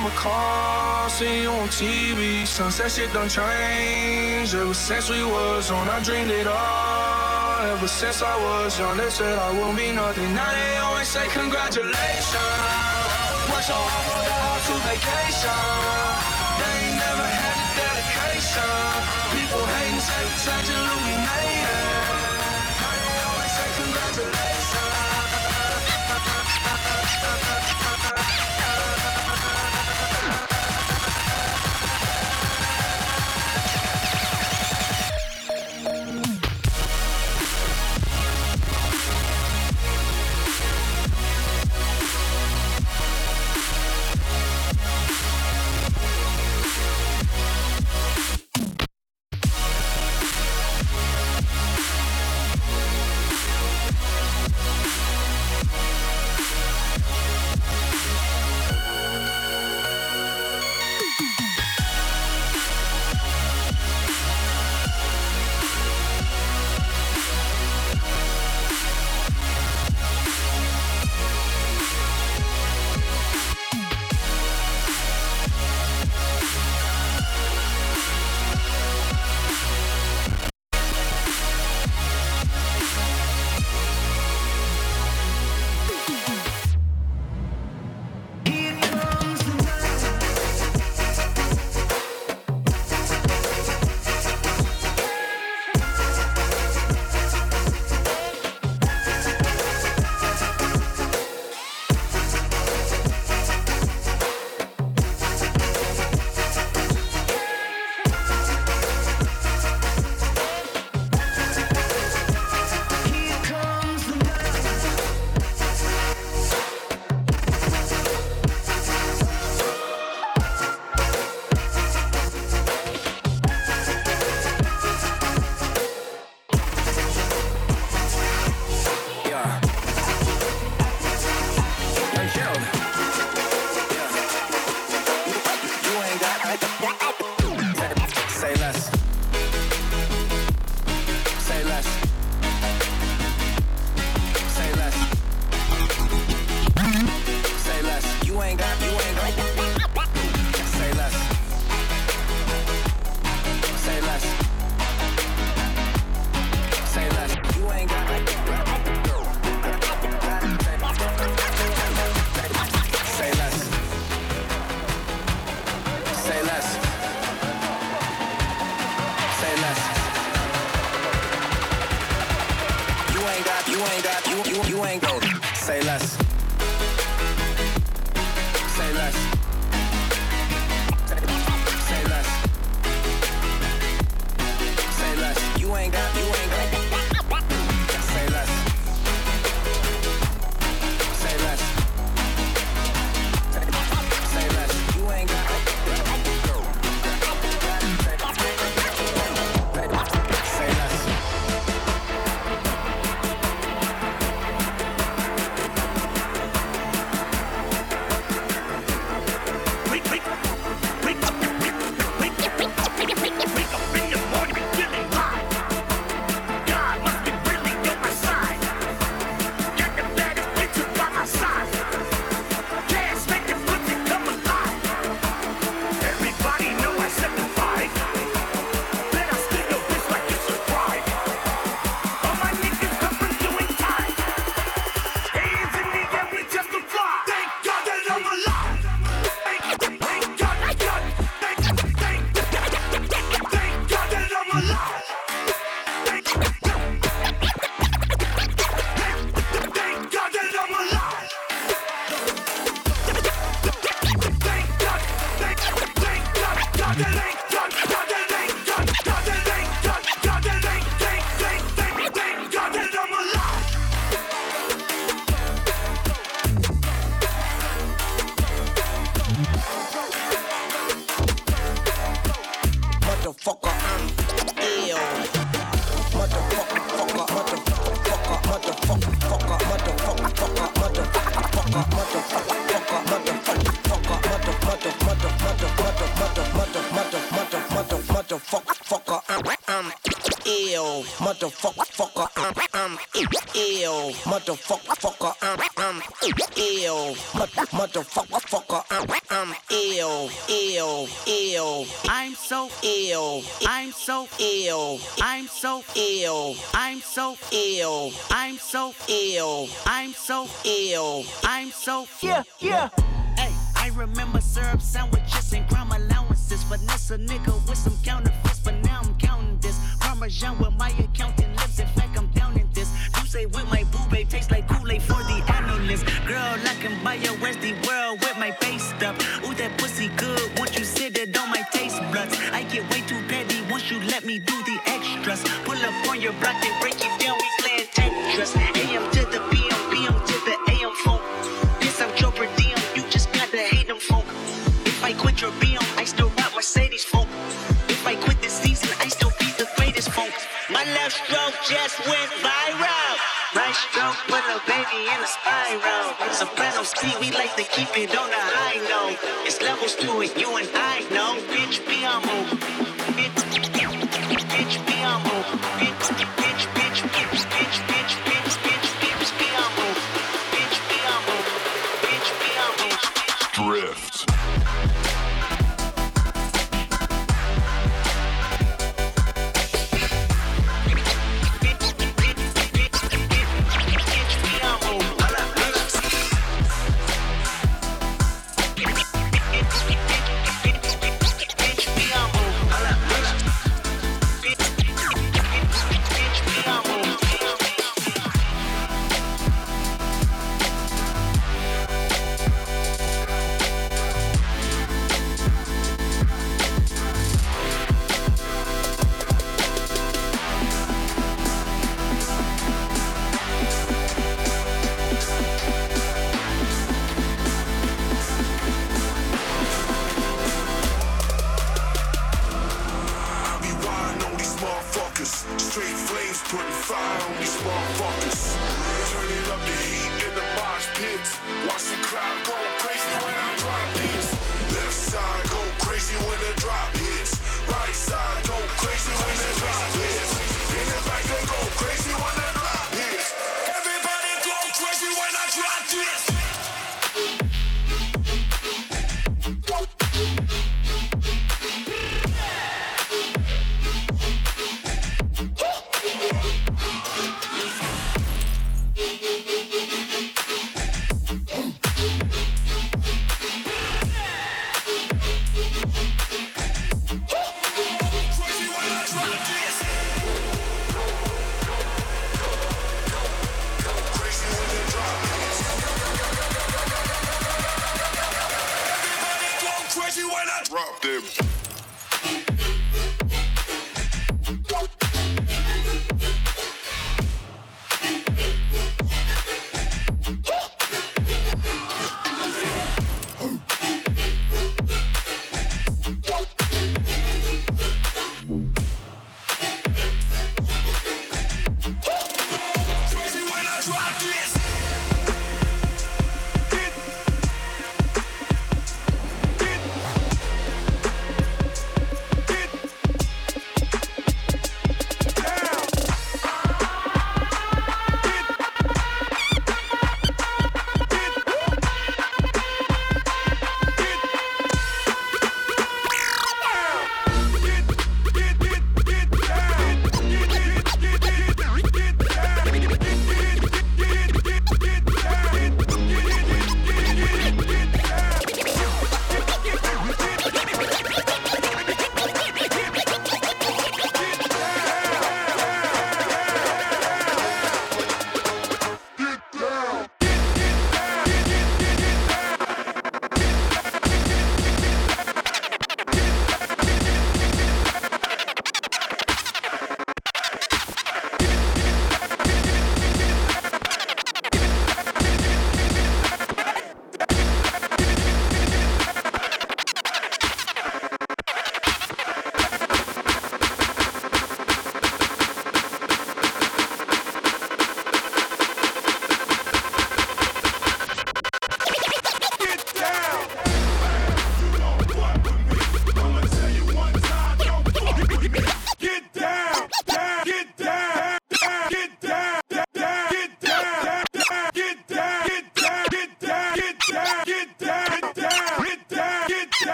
mama call, see you on TV. Sunset shit done changed. Ever since we was on, I dreamed it all. Ever since I was young, they said I won't be nothing. Now they always say congratulations. Work so hard for the house to vacation. They ain't never had the dedication. People hating, say we such say less. what the fuck? I quit your BM, I still rock Mercedes folk. If I quit this season, I still be the greatest folk. My left stroke just went viral. Right stroke put a baby in a spiral. Sopranos, see we like to keep it on the high note. It's levels to it, you and I know, bitch.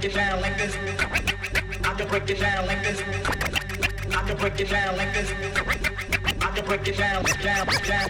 break it down like this. I can break it down like this. I can break it down like this. I can break it down, down, down.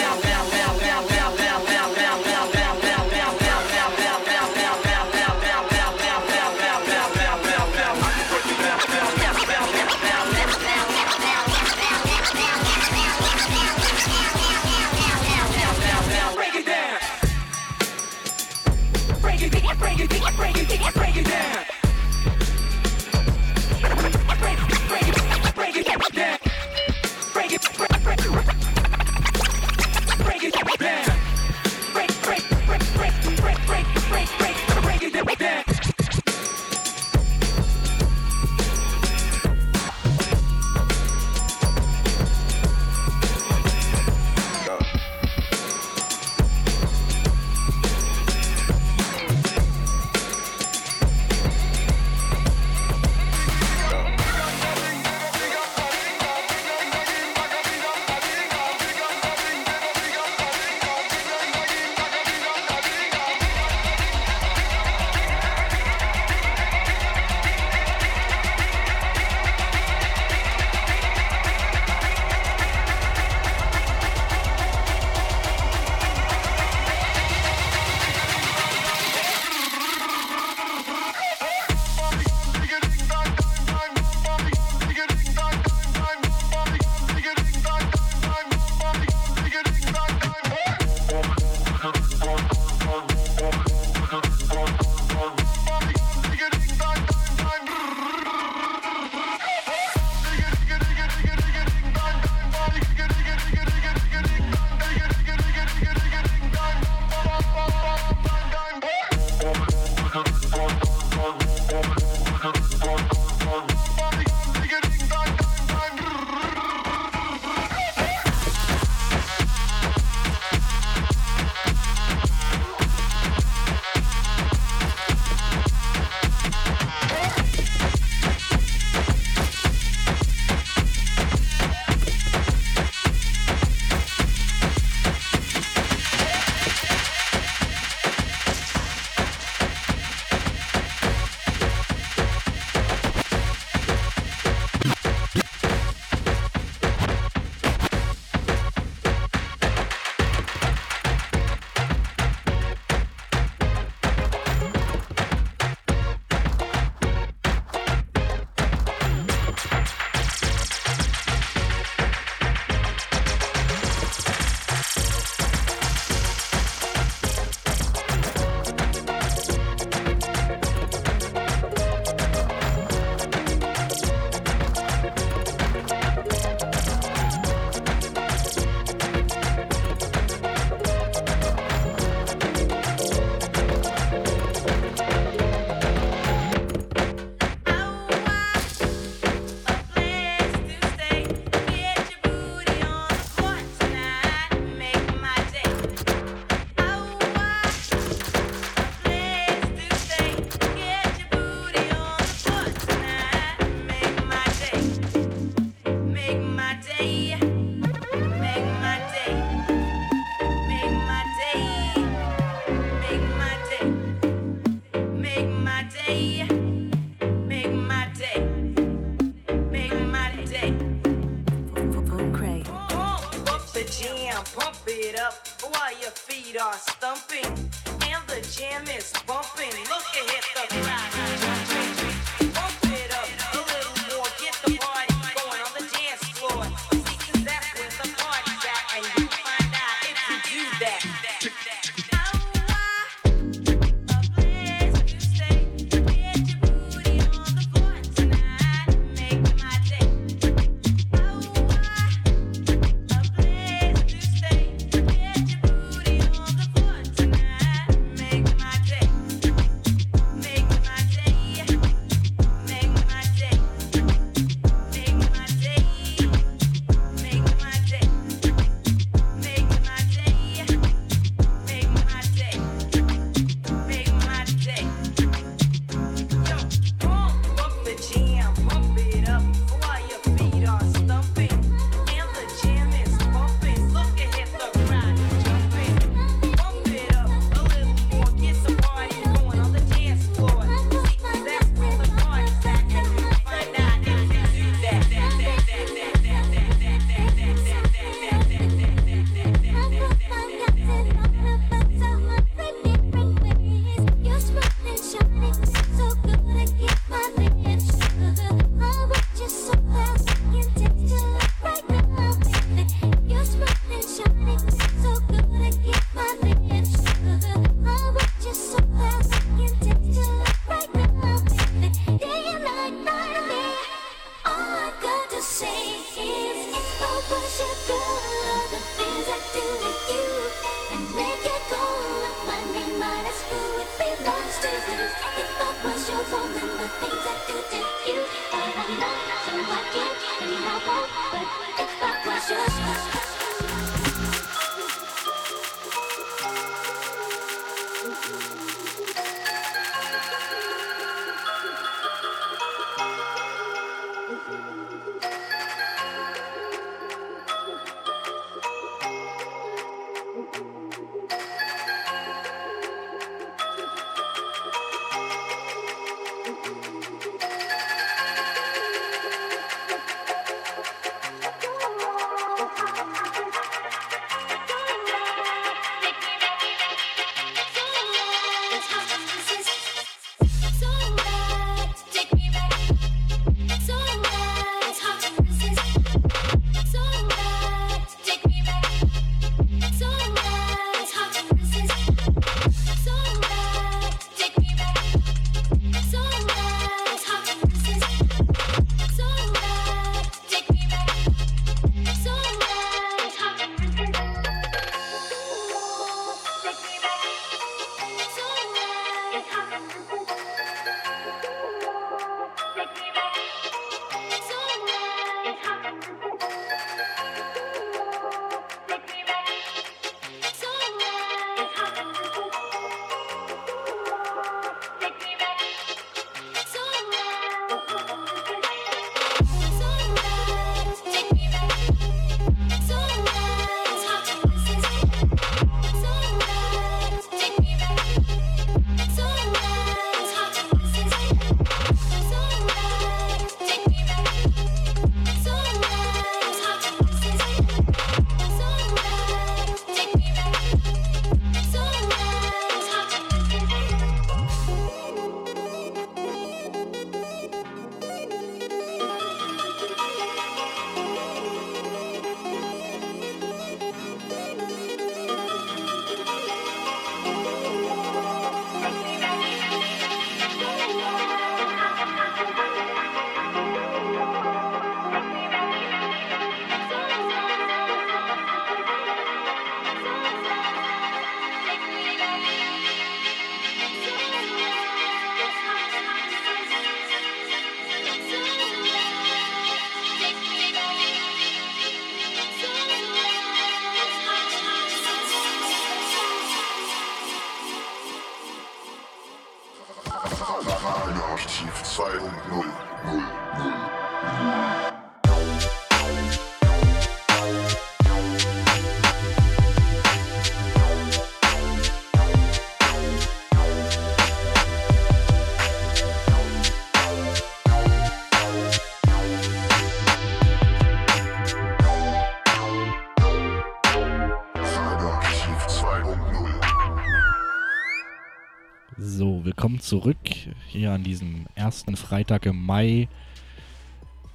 Hier an diesem ersten Freitag im Mai.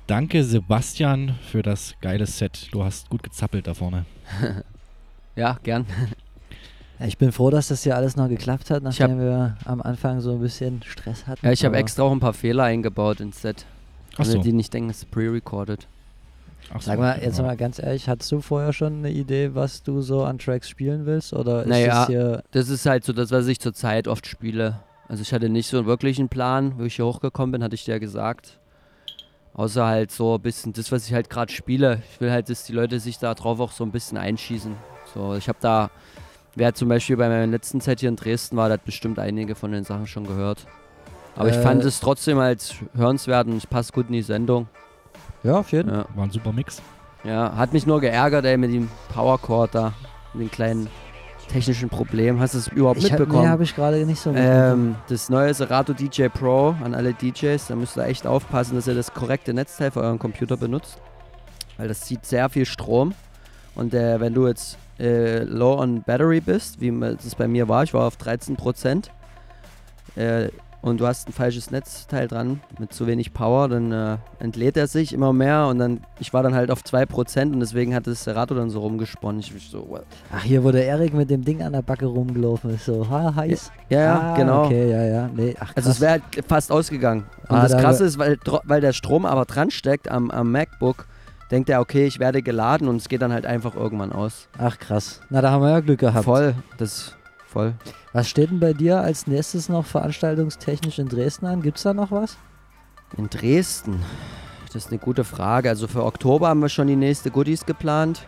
Danke, Sebastian, für das geile Set. Du hast gut gezappelt da vorne. ja, gern. Ich bin froh, dass das hier alles noch geklappt hat, nachdem wir am Anfang so ein bisschen Stress hatten. Ja, ich habe extra auch ein paar Fehler eingebaut ins Set. Ach Damit so. die nicht denken, es ist pre-recorded. Sag mal, jetzt mal ganz ehrlich, hattest du vorher schon eine Idee, was du so an Tracks spielen willst? Oder ist Naja, es hier. das ist halt so das, was ich zurzeit oft spiele. Also ich hatte nicht so einen wirklichen Plan, wo ich hier hochgekommen bin, hatte ich dir ja gesagt. Außer halt so ein bisschen das, was ich halt gerade spiele. Ich will halt, dass die Leute sich da drauf auch so ein bisschen einschießen. So, ich habe da, wer zum Beispiel bei meiner letzten Zeit hier in Dresden war, der hat bestimmt einige von den Sachen schon gehört. Aber ich Äh, fand es trotzdem als hörenswert und es passt gut in die Sendung. Ja, auf jeden Ja. War ein super Mix. Ja, hat mich nur geärgert, ey, mit dem Powerchord da. Mit den kleinen technischen Problemen. Hast du es überhaupt Ich hab- mitbekommen? nee, hab ich gerade nicht so mitbekommen. ähm, Das neue Serato DJ Pro an alle DJs. Da müsst ihr echt aufpassen, dass ihr das korrekte Netzteil für euren Computer benutzt. Weil das zieht sehr viel Strom. Und äh, wenn du jetzt äh, low on battery bist, wie es bei mir war, ich war auf 13%, äh, und du hast ein falsches Netzteil dran mit zu wenig Power, dann äh, entlädt er sich immer mehr und dann, ich war dann halt auf 2% und deswegen hat das Serato dann so rumgesponnen. Ich mich so, what? Ach, hier, wo der Erik mit dem Ding an der Backe rumgelaufen ist, so, ha, heiß. Ja, ja, ah, genau. Okay, ja, ja. Nee, ach, Also es wäre halt fast ausgegangen. Und Ah, das da- Krasse ist, weil, weil der Strom aber dran steckt am, am MacBook, denkt er, okay, ich werde geladen und es geht dann halt einfach irgendwann aus. Ach, krass. Na, da haben wir ja Glück gehabt. Voll, das voll. Was steht denn bei dir als nächstes noch veranstaltungstechnisch in Dresden an? Gibt's da noch was? In Dresden? Das ist eine gute Frage. Also für Oktober haben wir schon die nächste Goodies geplant.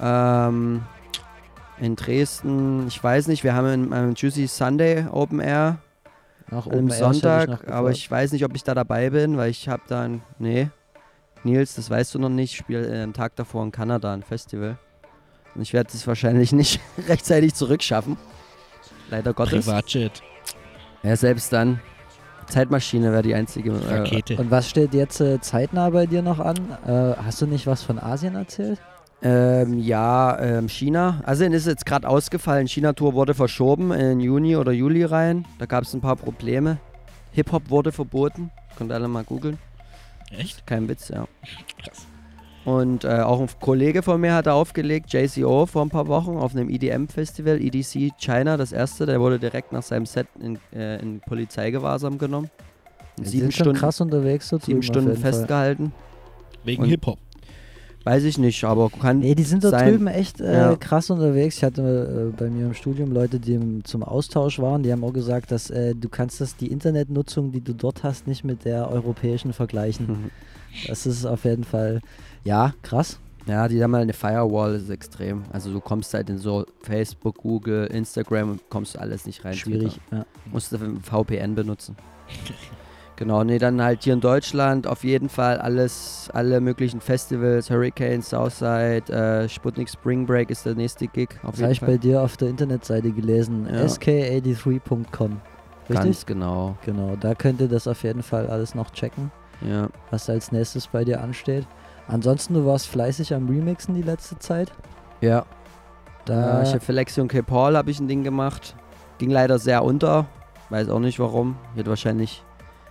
Ähm, in Dresden, ich weiß nicht, wir haben einen, einen Juicy Sunday Open Air Ach, am ich Sonntag, noch aber ich weiß nicht, ob ich da dabei bin, weil ich habe dann, nee, Nils, das weißt du noch nicht, ich spiele äh, am Tag davor in Kanada ein Festival. Und ich werde es wahrscheinlich nicht rechtzeitig zurückschaffen. Leider Gottes. Privatjet. Ja, selbst dann. Zeitmaschine wäre die einzige. Äh, Und was steht jetzt äh, zeitnah bei dir noch an? Äh, hast du nicht was von Asien erzählt? Ähm, ja, ähm, China. Asien ist jetzt gerade ausgefallen. China-Tour wurde verschoben in Juni oder Juli rein. Da gab es ein paar Probleme. Hip-Hop wurde verboten. Könnt ihr alle mal googeln. Echt? Kein Witz, ja. Krass. Und äh, auch ein Kollege von mir hat da aufgelegt, JCO, vor ein paar Wochen auf einem EDM-Festival, EDC China, das erste. Der wurde direkt nach seinem Set in, äh, in Polizeigewahrsam genommen. Die sieben sind schon Stunden, krass unterwegs so drüben sieben Stunden festgehalten. Wegen Hip-Hop. Weiß ich nicht, aber kann Nee, die sind da sein. drüben echt äh, Ja. krass unterwegs. Ich hatte äh, bei mir im Studium Leute, die im, zum Austausch waren, die haben auch gesagt, dass äh, du kannst das, die Internetnutzung, die du dort hast, nicht mit der europäischen vergleichen. Mhm. Das ist auf jeden Fall, ja, krass. Ja, die haben halt eine Firewall, das ist extrem. Also du kommst halt in so Facebook, Google, Instagram, kommst du alles nicht rein. Schwierig, ja. Musst du VPN benutzen. genau, nee, dann halt hier in Deutschland auf jeden Fall alles, alle möglichen Festivals, Hurricane, Southside, äh, Sputnik Spring Break ist der nächste Gig. Das habe ich bei dir auf der Internetseite gelesen. Ja. sk83.com. Richtig? Ganz genau. Genau, da könnt ihr das auf jeden Fall alles noch checken, Ja. was als nächstes bei dir ansteht. Ansonsten, du warst fleißig am Remixen die letzte Zeit. Ja. Da- Da ich habe für Lexi und K. Paul habe ich ein Ding gemacht. Ging leider sehr unter. Weiß auch nicht warum. Hätte wahrscheinlich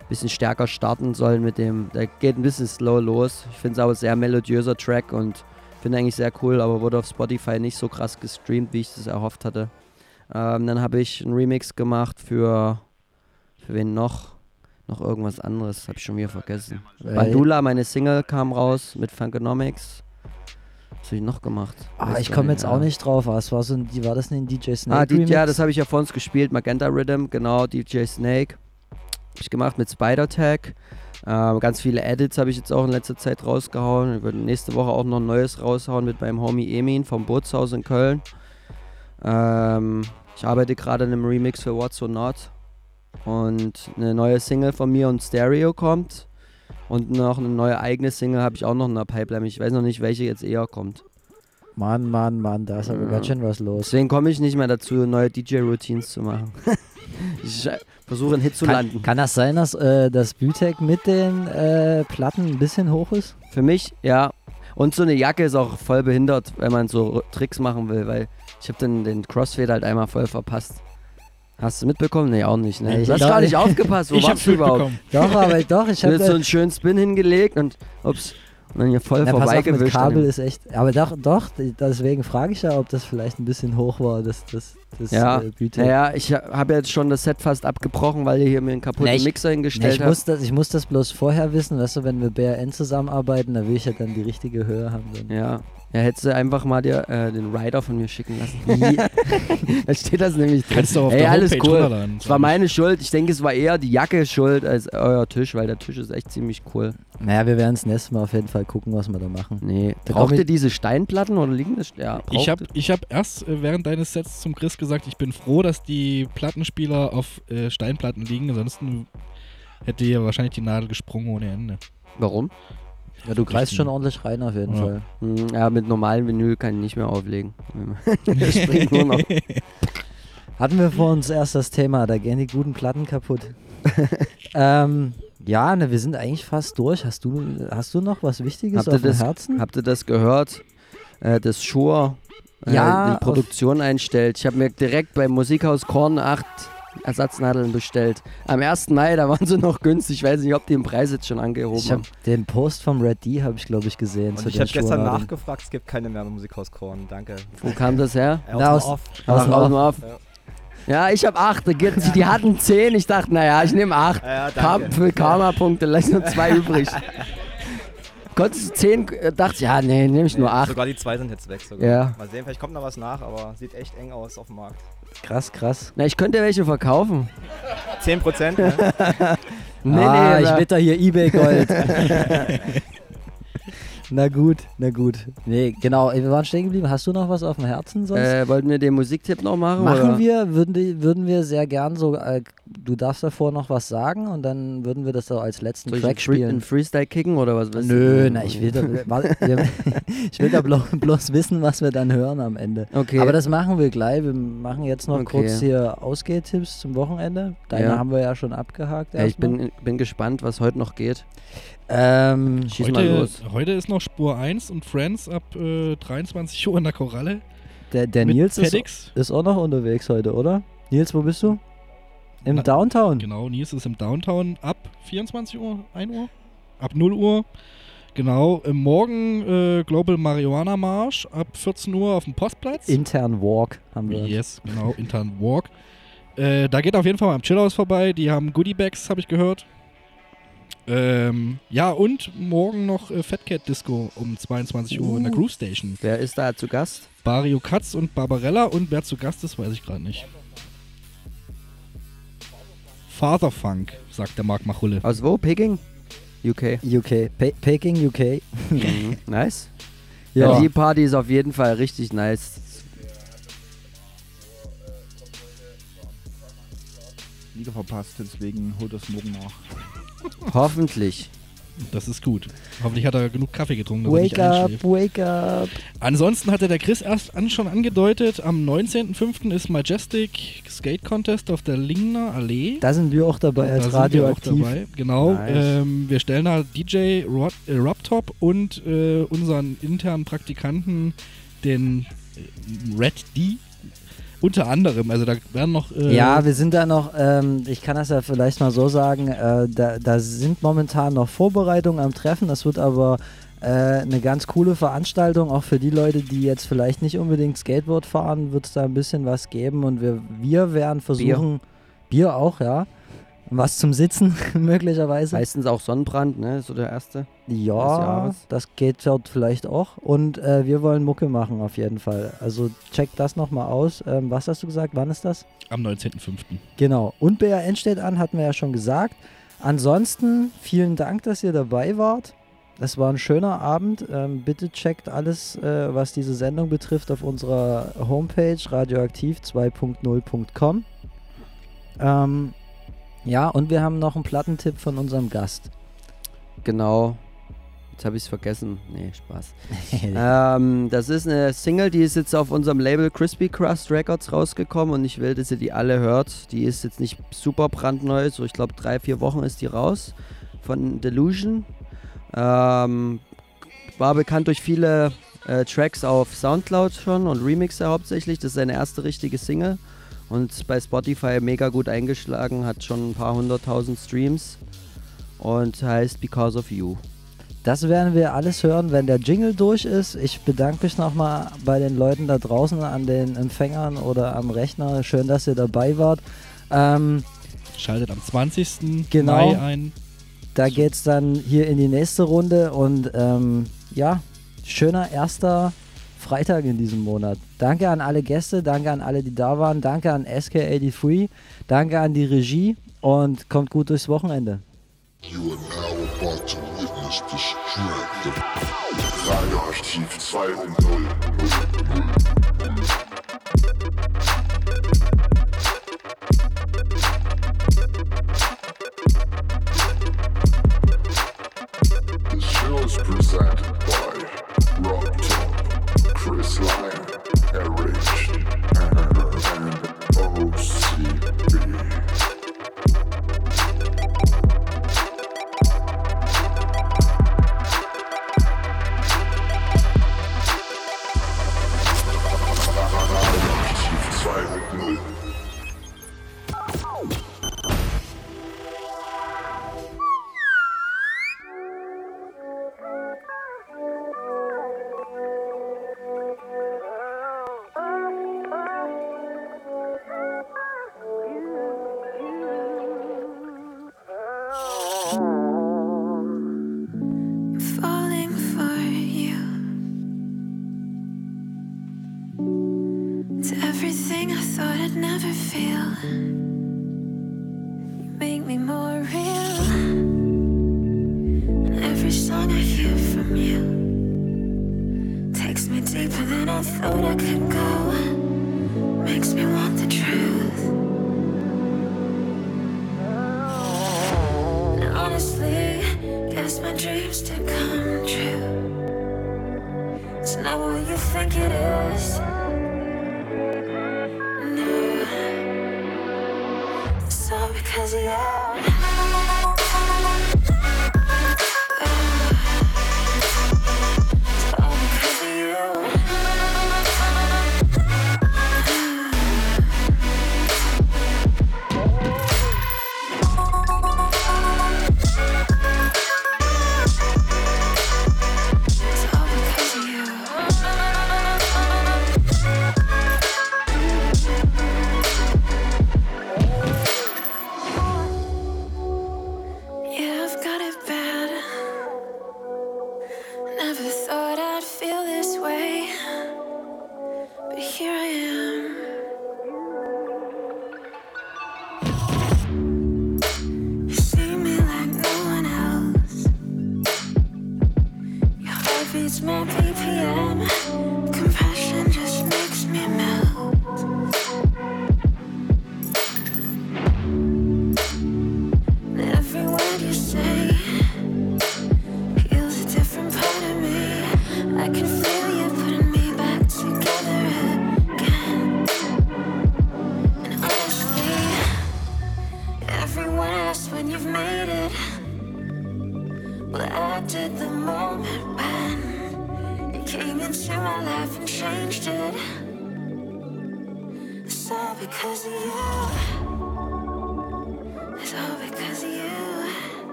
ein bisschen stärker starten sollen mit dem. Der geht ein bisschen slow los. Ich finde es aber ein sehr melodiöser Track und finde eigentlich sehr cool, aber wurde auf Spotify nicht so krass gestreamt, wie ich das erhofft hatte. Ähm, dann habe ich einen Remix gemacht für. Für wen noch? Noch irgendwas anderes, habe ich schon wieder vergessen. Weil- Bandula, meine Single, kam raus mit Funkonomics. Was habe ich noch gemacht? Ah, ich komme jetzt mehr. auch nicht drauf. Was war so ein, die, war das ein DJ Snake Ah, die, ja, das habe ich ja vor uns gespielt. Magenta Rhythm, genau, DJ Snake. Habe ich gemacht mit Spider Tag. Ähm, ganz viele Edits habe ich jetzt auch in letzter Zeit rausgehauen. Ich werde nächste Woche auch noch ein neues raushauen mit meinem Homie Emin vom Bootshaus in Köln. Ähm, ich arbeite gerade an einem Remix für What's So Not. Und eine neue Single von mir und Stereo kommt. Und noch eine neue eigene Single habe ich auch noch in der Pipeline. Ich weiß noch nicht, welche jetzt eher kommt. Mann, Mann, Mann, da ist aber Ja. ganz schön was los. Deswegen komme ich nicht mehr dazu, neue DJ-Routines zu machen. ich versuche einen Hit zu Kann, landen. kann das sein, dass äh, das Bütek mit den äh, Platten ein bisschen hoch ist? Für mich, ja. Und so eine Jacke ist auch voll behindert, wenn man so Tricks machen will, weil ich habe den, den Crossfade halt einmal voll verpasst. Hast du mitbekommen? Nee, auch nicht. Ne? Nee, du hast gar nicht ich- aufgepasst. Wo Ich warst hab's du überhaupt? mitbekommen. Doch, aber doch, ich Du hast so habe einen schönen Spin hingelegt und ups. Und dann hier voll mit vorbeigewischt. Kabel ist echt. Aber doch, doch, deswegen frage ich ja, ob das vielleicht ein bisschen hoch war, das, das, das ja, äh, Güte. naja, ich habe jetzt schon das Set fast abgebrochen, weil ihr hier mir einen kaputten ich- Mixer hingestellt ich, habt. muss das, ich muss das bloß vorher wissen, weißt du, wenn wir BRN zusammenarbeiten, da will ich ja dann die richtige Höhe haben. Dann. Ja. Ja, hättest du einfach mal dir äh, den Rider von mir schicken lassen. da steht das nämlich drin. Kannst du auf Ey, der alles Homepage cool. Es war meine Schuld. Ich denke, es war eher die Jacke schuld als euer Tisch, weil der Tisch ist echt ziemlich cool. Naja, wir werden das nächste Mal auf jeden Fall gucken, was wir da machen. Nee. Da Braucht ihr diese Steinplatten oder liegen das? Ja, Ich habe ich hab erst äh, während deines Sets zum Chris gesagt, ich bin froh, dass die Plattenspieler auf äh, Steinplatten liegen. Ansonsten hätte hier wahrscheinlich die Nadel gesprungen ohne Ende. Warum? Ja, du greifst schon ordentlich rein auf jeden Ja. Fall. Hm, Ja, mit normalen Vinyl kann ich nicht mehr auflegen. Das springt nur noch. Hatten wir vor uns erst das Thema, da gehen die guten Platten kaputt. ähm, ja, ne, wir sind eigentlich fast durch. Hast du, hast du noch was Wichtiges Habt ihr, auf dem das, Herzen? habt ihr das gehört? Äh, dass Shure äh, Ja, die Produktion einstellt. Ich habe mir direkt beim Musikhaus Korn 8 Ersatznadeln bestellt. Am 1. Mai, da waren sie noch günstig. Ich weiß nicht, ob die den Preis jetzt schon angehoben Ich habe haben. den Post vom Red D, habe ich glaube ich gesehen. Und zu ich habe gestern nachgefragt, es gibt keine mehr Musikhaus Korn. Danke. Wo kam das her? Ja, Na, aus aus- aus dem Off. Off. Ja, ich habe 8. Die, die hatten 10. Ich dachte, naja, ich nehme 8. Ja, für Karma-Punkte, lass nur 2 übrig. Konntest du 10, äh, dachte ich, ja, nee, nehme ich nur 8. Sogar die zwei sind jetzt weg. Sogar. Ja. Mal sehen, vielleicht kommt noch was nach, aber sieht echt eng aus auf dem Markt. Krass, krass. Na, ich könnte welche verkaufen. 10%, ne? Nee, ah, nee, ich witter hier Ebay Gold. na gut, na gut. Nee, genau, wir waren stehen geblieben. Hast du noch was auf dem Herzen sonst? Äh, wollten wir den Musiktipp noch machen? Machen oder? wir, würden, würden wir sehr gern so, äh, du darfst davor noch was sagen und dann würden wir das so als letzten Soll ich Track Free- spielen. einen Freestyle kicken oder was? Nö, na, ich will, da, wir, ich will da blo bloß wissen, was wir dann hören am Ende. Okay. Aber das machen wir gleich. Wir machen jetzt noch Okay. kurz hier Ausgehtipps zum Wochenende. Deine Ja. haben wir ja schon abgehakt. Ja, ich bin, bin gespannt, was heute noch geht. Ähm, Schieß mal Heute, los. heute ist noch Spur 1 und Friends ab äh, 23 Uhr in der Koralle. Der, der Nils ist, ist auch noch unterwegs heute, oder? Nils, wo bist du? Im Na, Downtown. Genau, Nils ist im Downtown ab 24 Uhr, 1 Uhr, ab 0 Uhr. Genau, äh, morgen äh, Global Marihuana Marsch ab 14 Uhr auf dem Postplatz. Intern Walk haben wir. Yes, genau, intern Walk. Äh, da geht auf jeden Fall mal am Chillhouse vorbei. Die haben Goodie-Bags, habe ich gehört. Ähm, ja, und morgen noch äh, Fat Cat Disco um 22 Uhr in der Uh. Groove Station. Wer ist da zu Gast? Bario Katz und Barbarella und wer zu Gast ist, weiß ich gerade nicht. Father Funk, sagt der Marc Machulle. Aus wo? Peking? UK. UK. Pe Peking, UK. Mhm. nice. Ja. Ja. Die Party ist auf jeden Fall richtig nice. Liga verpasst, deswegen holt das morgen nach. Hoffentlich. Das ist gut. Hoffentlich hat er genug Kaffee getrunken, Wake up, wake up. Ansonsten hatte der Chris erst an, schon angedeutet, am 19.05. ist Majestic Skate Contest auf der Lingner Allee. Da sind wir auch dabei Da als sind wir auch Radioaktiv. dabei. Genau. Nice. Ähm, wir stellen da DJ Rod, äh, Robtop und äh, unseren internen Praktikanten, den Red D, unter anderem. Also da werden noch. Äh, Ja, wir sind da noch, ähm, ich kann das ja vielleicht mal so sagen, äh, da, da sind momentan noch Vorbereitungen am Treffen. Das wird aber äh, eine ganz coole Veranstaltung, auch für die Leute, die jetzt vielleicht nicht unbedingt Skateboard fahren, wird es da ein bisschen was geben und wir, wir werden versuchen, Bier, auch, ja, was zum Sitzen möglicherweise. Meistens auch Sonnenbrand, ne? So der erste. Ja, das geht dort vielleicht auch. Und äh, wir wollen Mucke machen auf jeden Fall. Also check das nochmal aus. Ähm, was hast du gesagt? Wann ist das? Am 19.05. Genau. Und BRN steht an, hatten wir ja schon gesagt. Ansonsten vielen Dank, dass ihr dabei wart. Es war ein schöner Abend. Ähm, bitte checkt alles, äh, was diese Sendung betrifft, auf unserer Homepage radioaktiv2.0.com. Ähm, ja, und wir haben noch einen Plattentipp von unserem Gast. Genau. Jetzt habe ich es vergessen. Nee, Spaß. ähm, das ist eine Single, die ist jetzt auf unserem Label Crispy Crust Records rausgekommen und ich will, dass ihr die alle hört. Die ist jetzt nicht super brandneu, so ich glaube drei, vier Wochen ist die raus von Delusion. Ähm, war bekannt durch viele äh, Tracks auf Soundcloud schon und Remixe hauptsächlich. Das ist seine erste richtige Single und bei Spotify mega gut eingeschlagen, hat schon ein paar hunderttausend Streams und heißt Because of You. Das werden wir alles hören, wenn der Jingle durch ist. Ich bedanke mich nochmal bei den Leuten da draußen an den Empfängern oder am Rechner. Schön, dass ihr dabei wart. Ähm, Schaltet am 20. Genau. Mai ein. Da geht's dann hier in die nächste Runde und ähm, ja, schöner erster Freitag in diesem Monat. Danke an alle Gäste, danke an alle, die da waren, danke an SK83, danke an die Regie und kommt gut durchs Wochenende. You are now about to witness the strength of Radioarchiv 2.0. The show Top, Chris Lyon,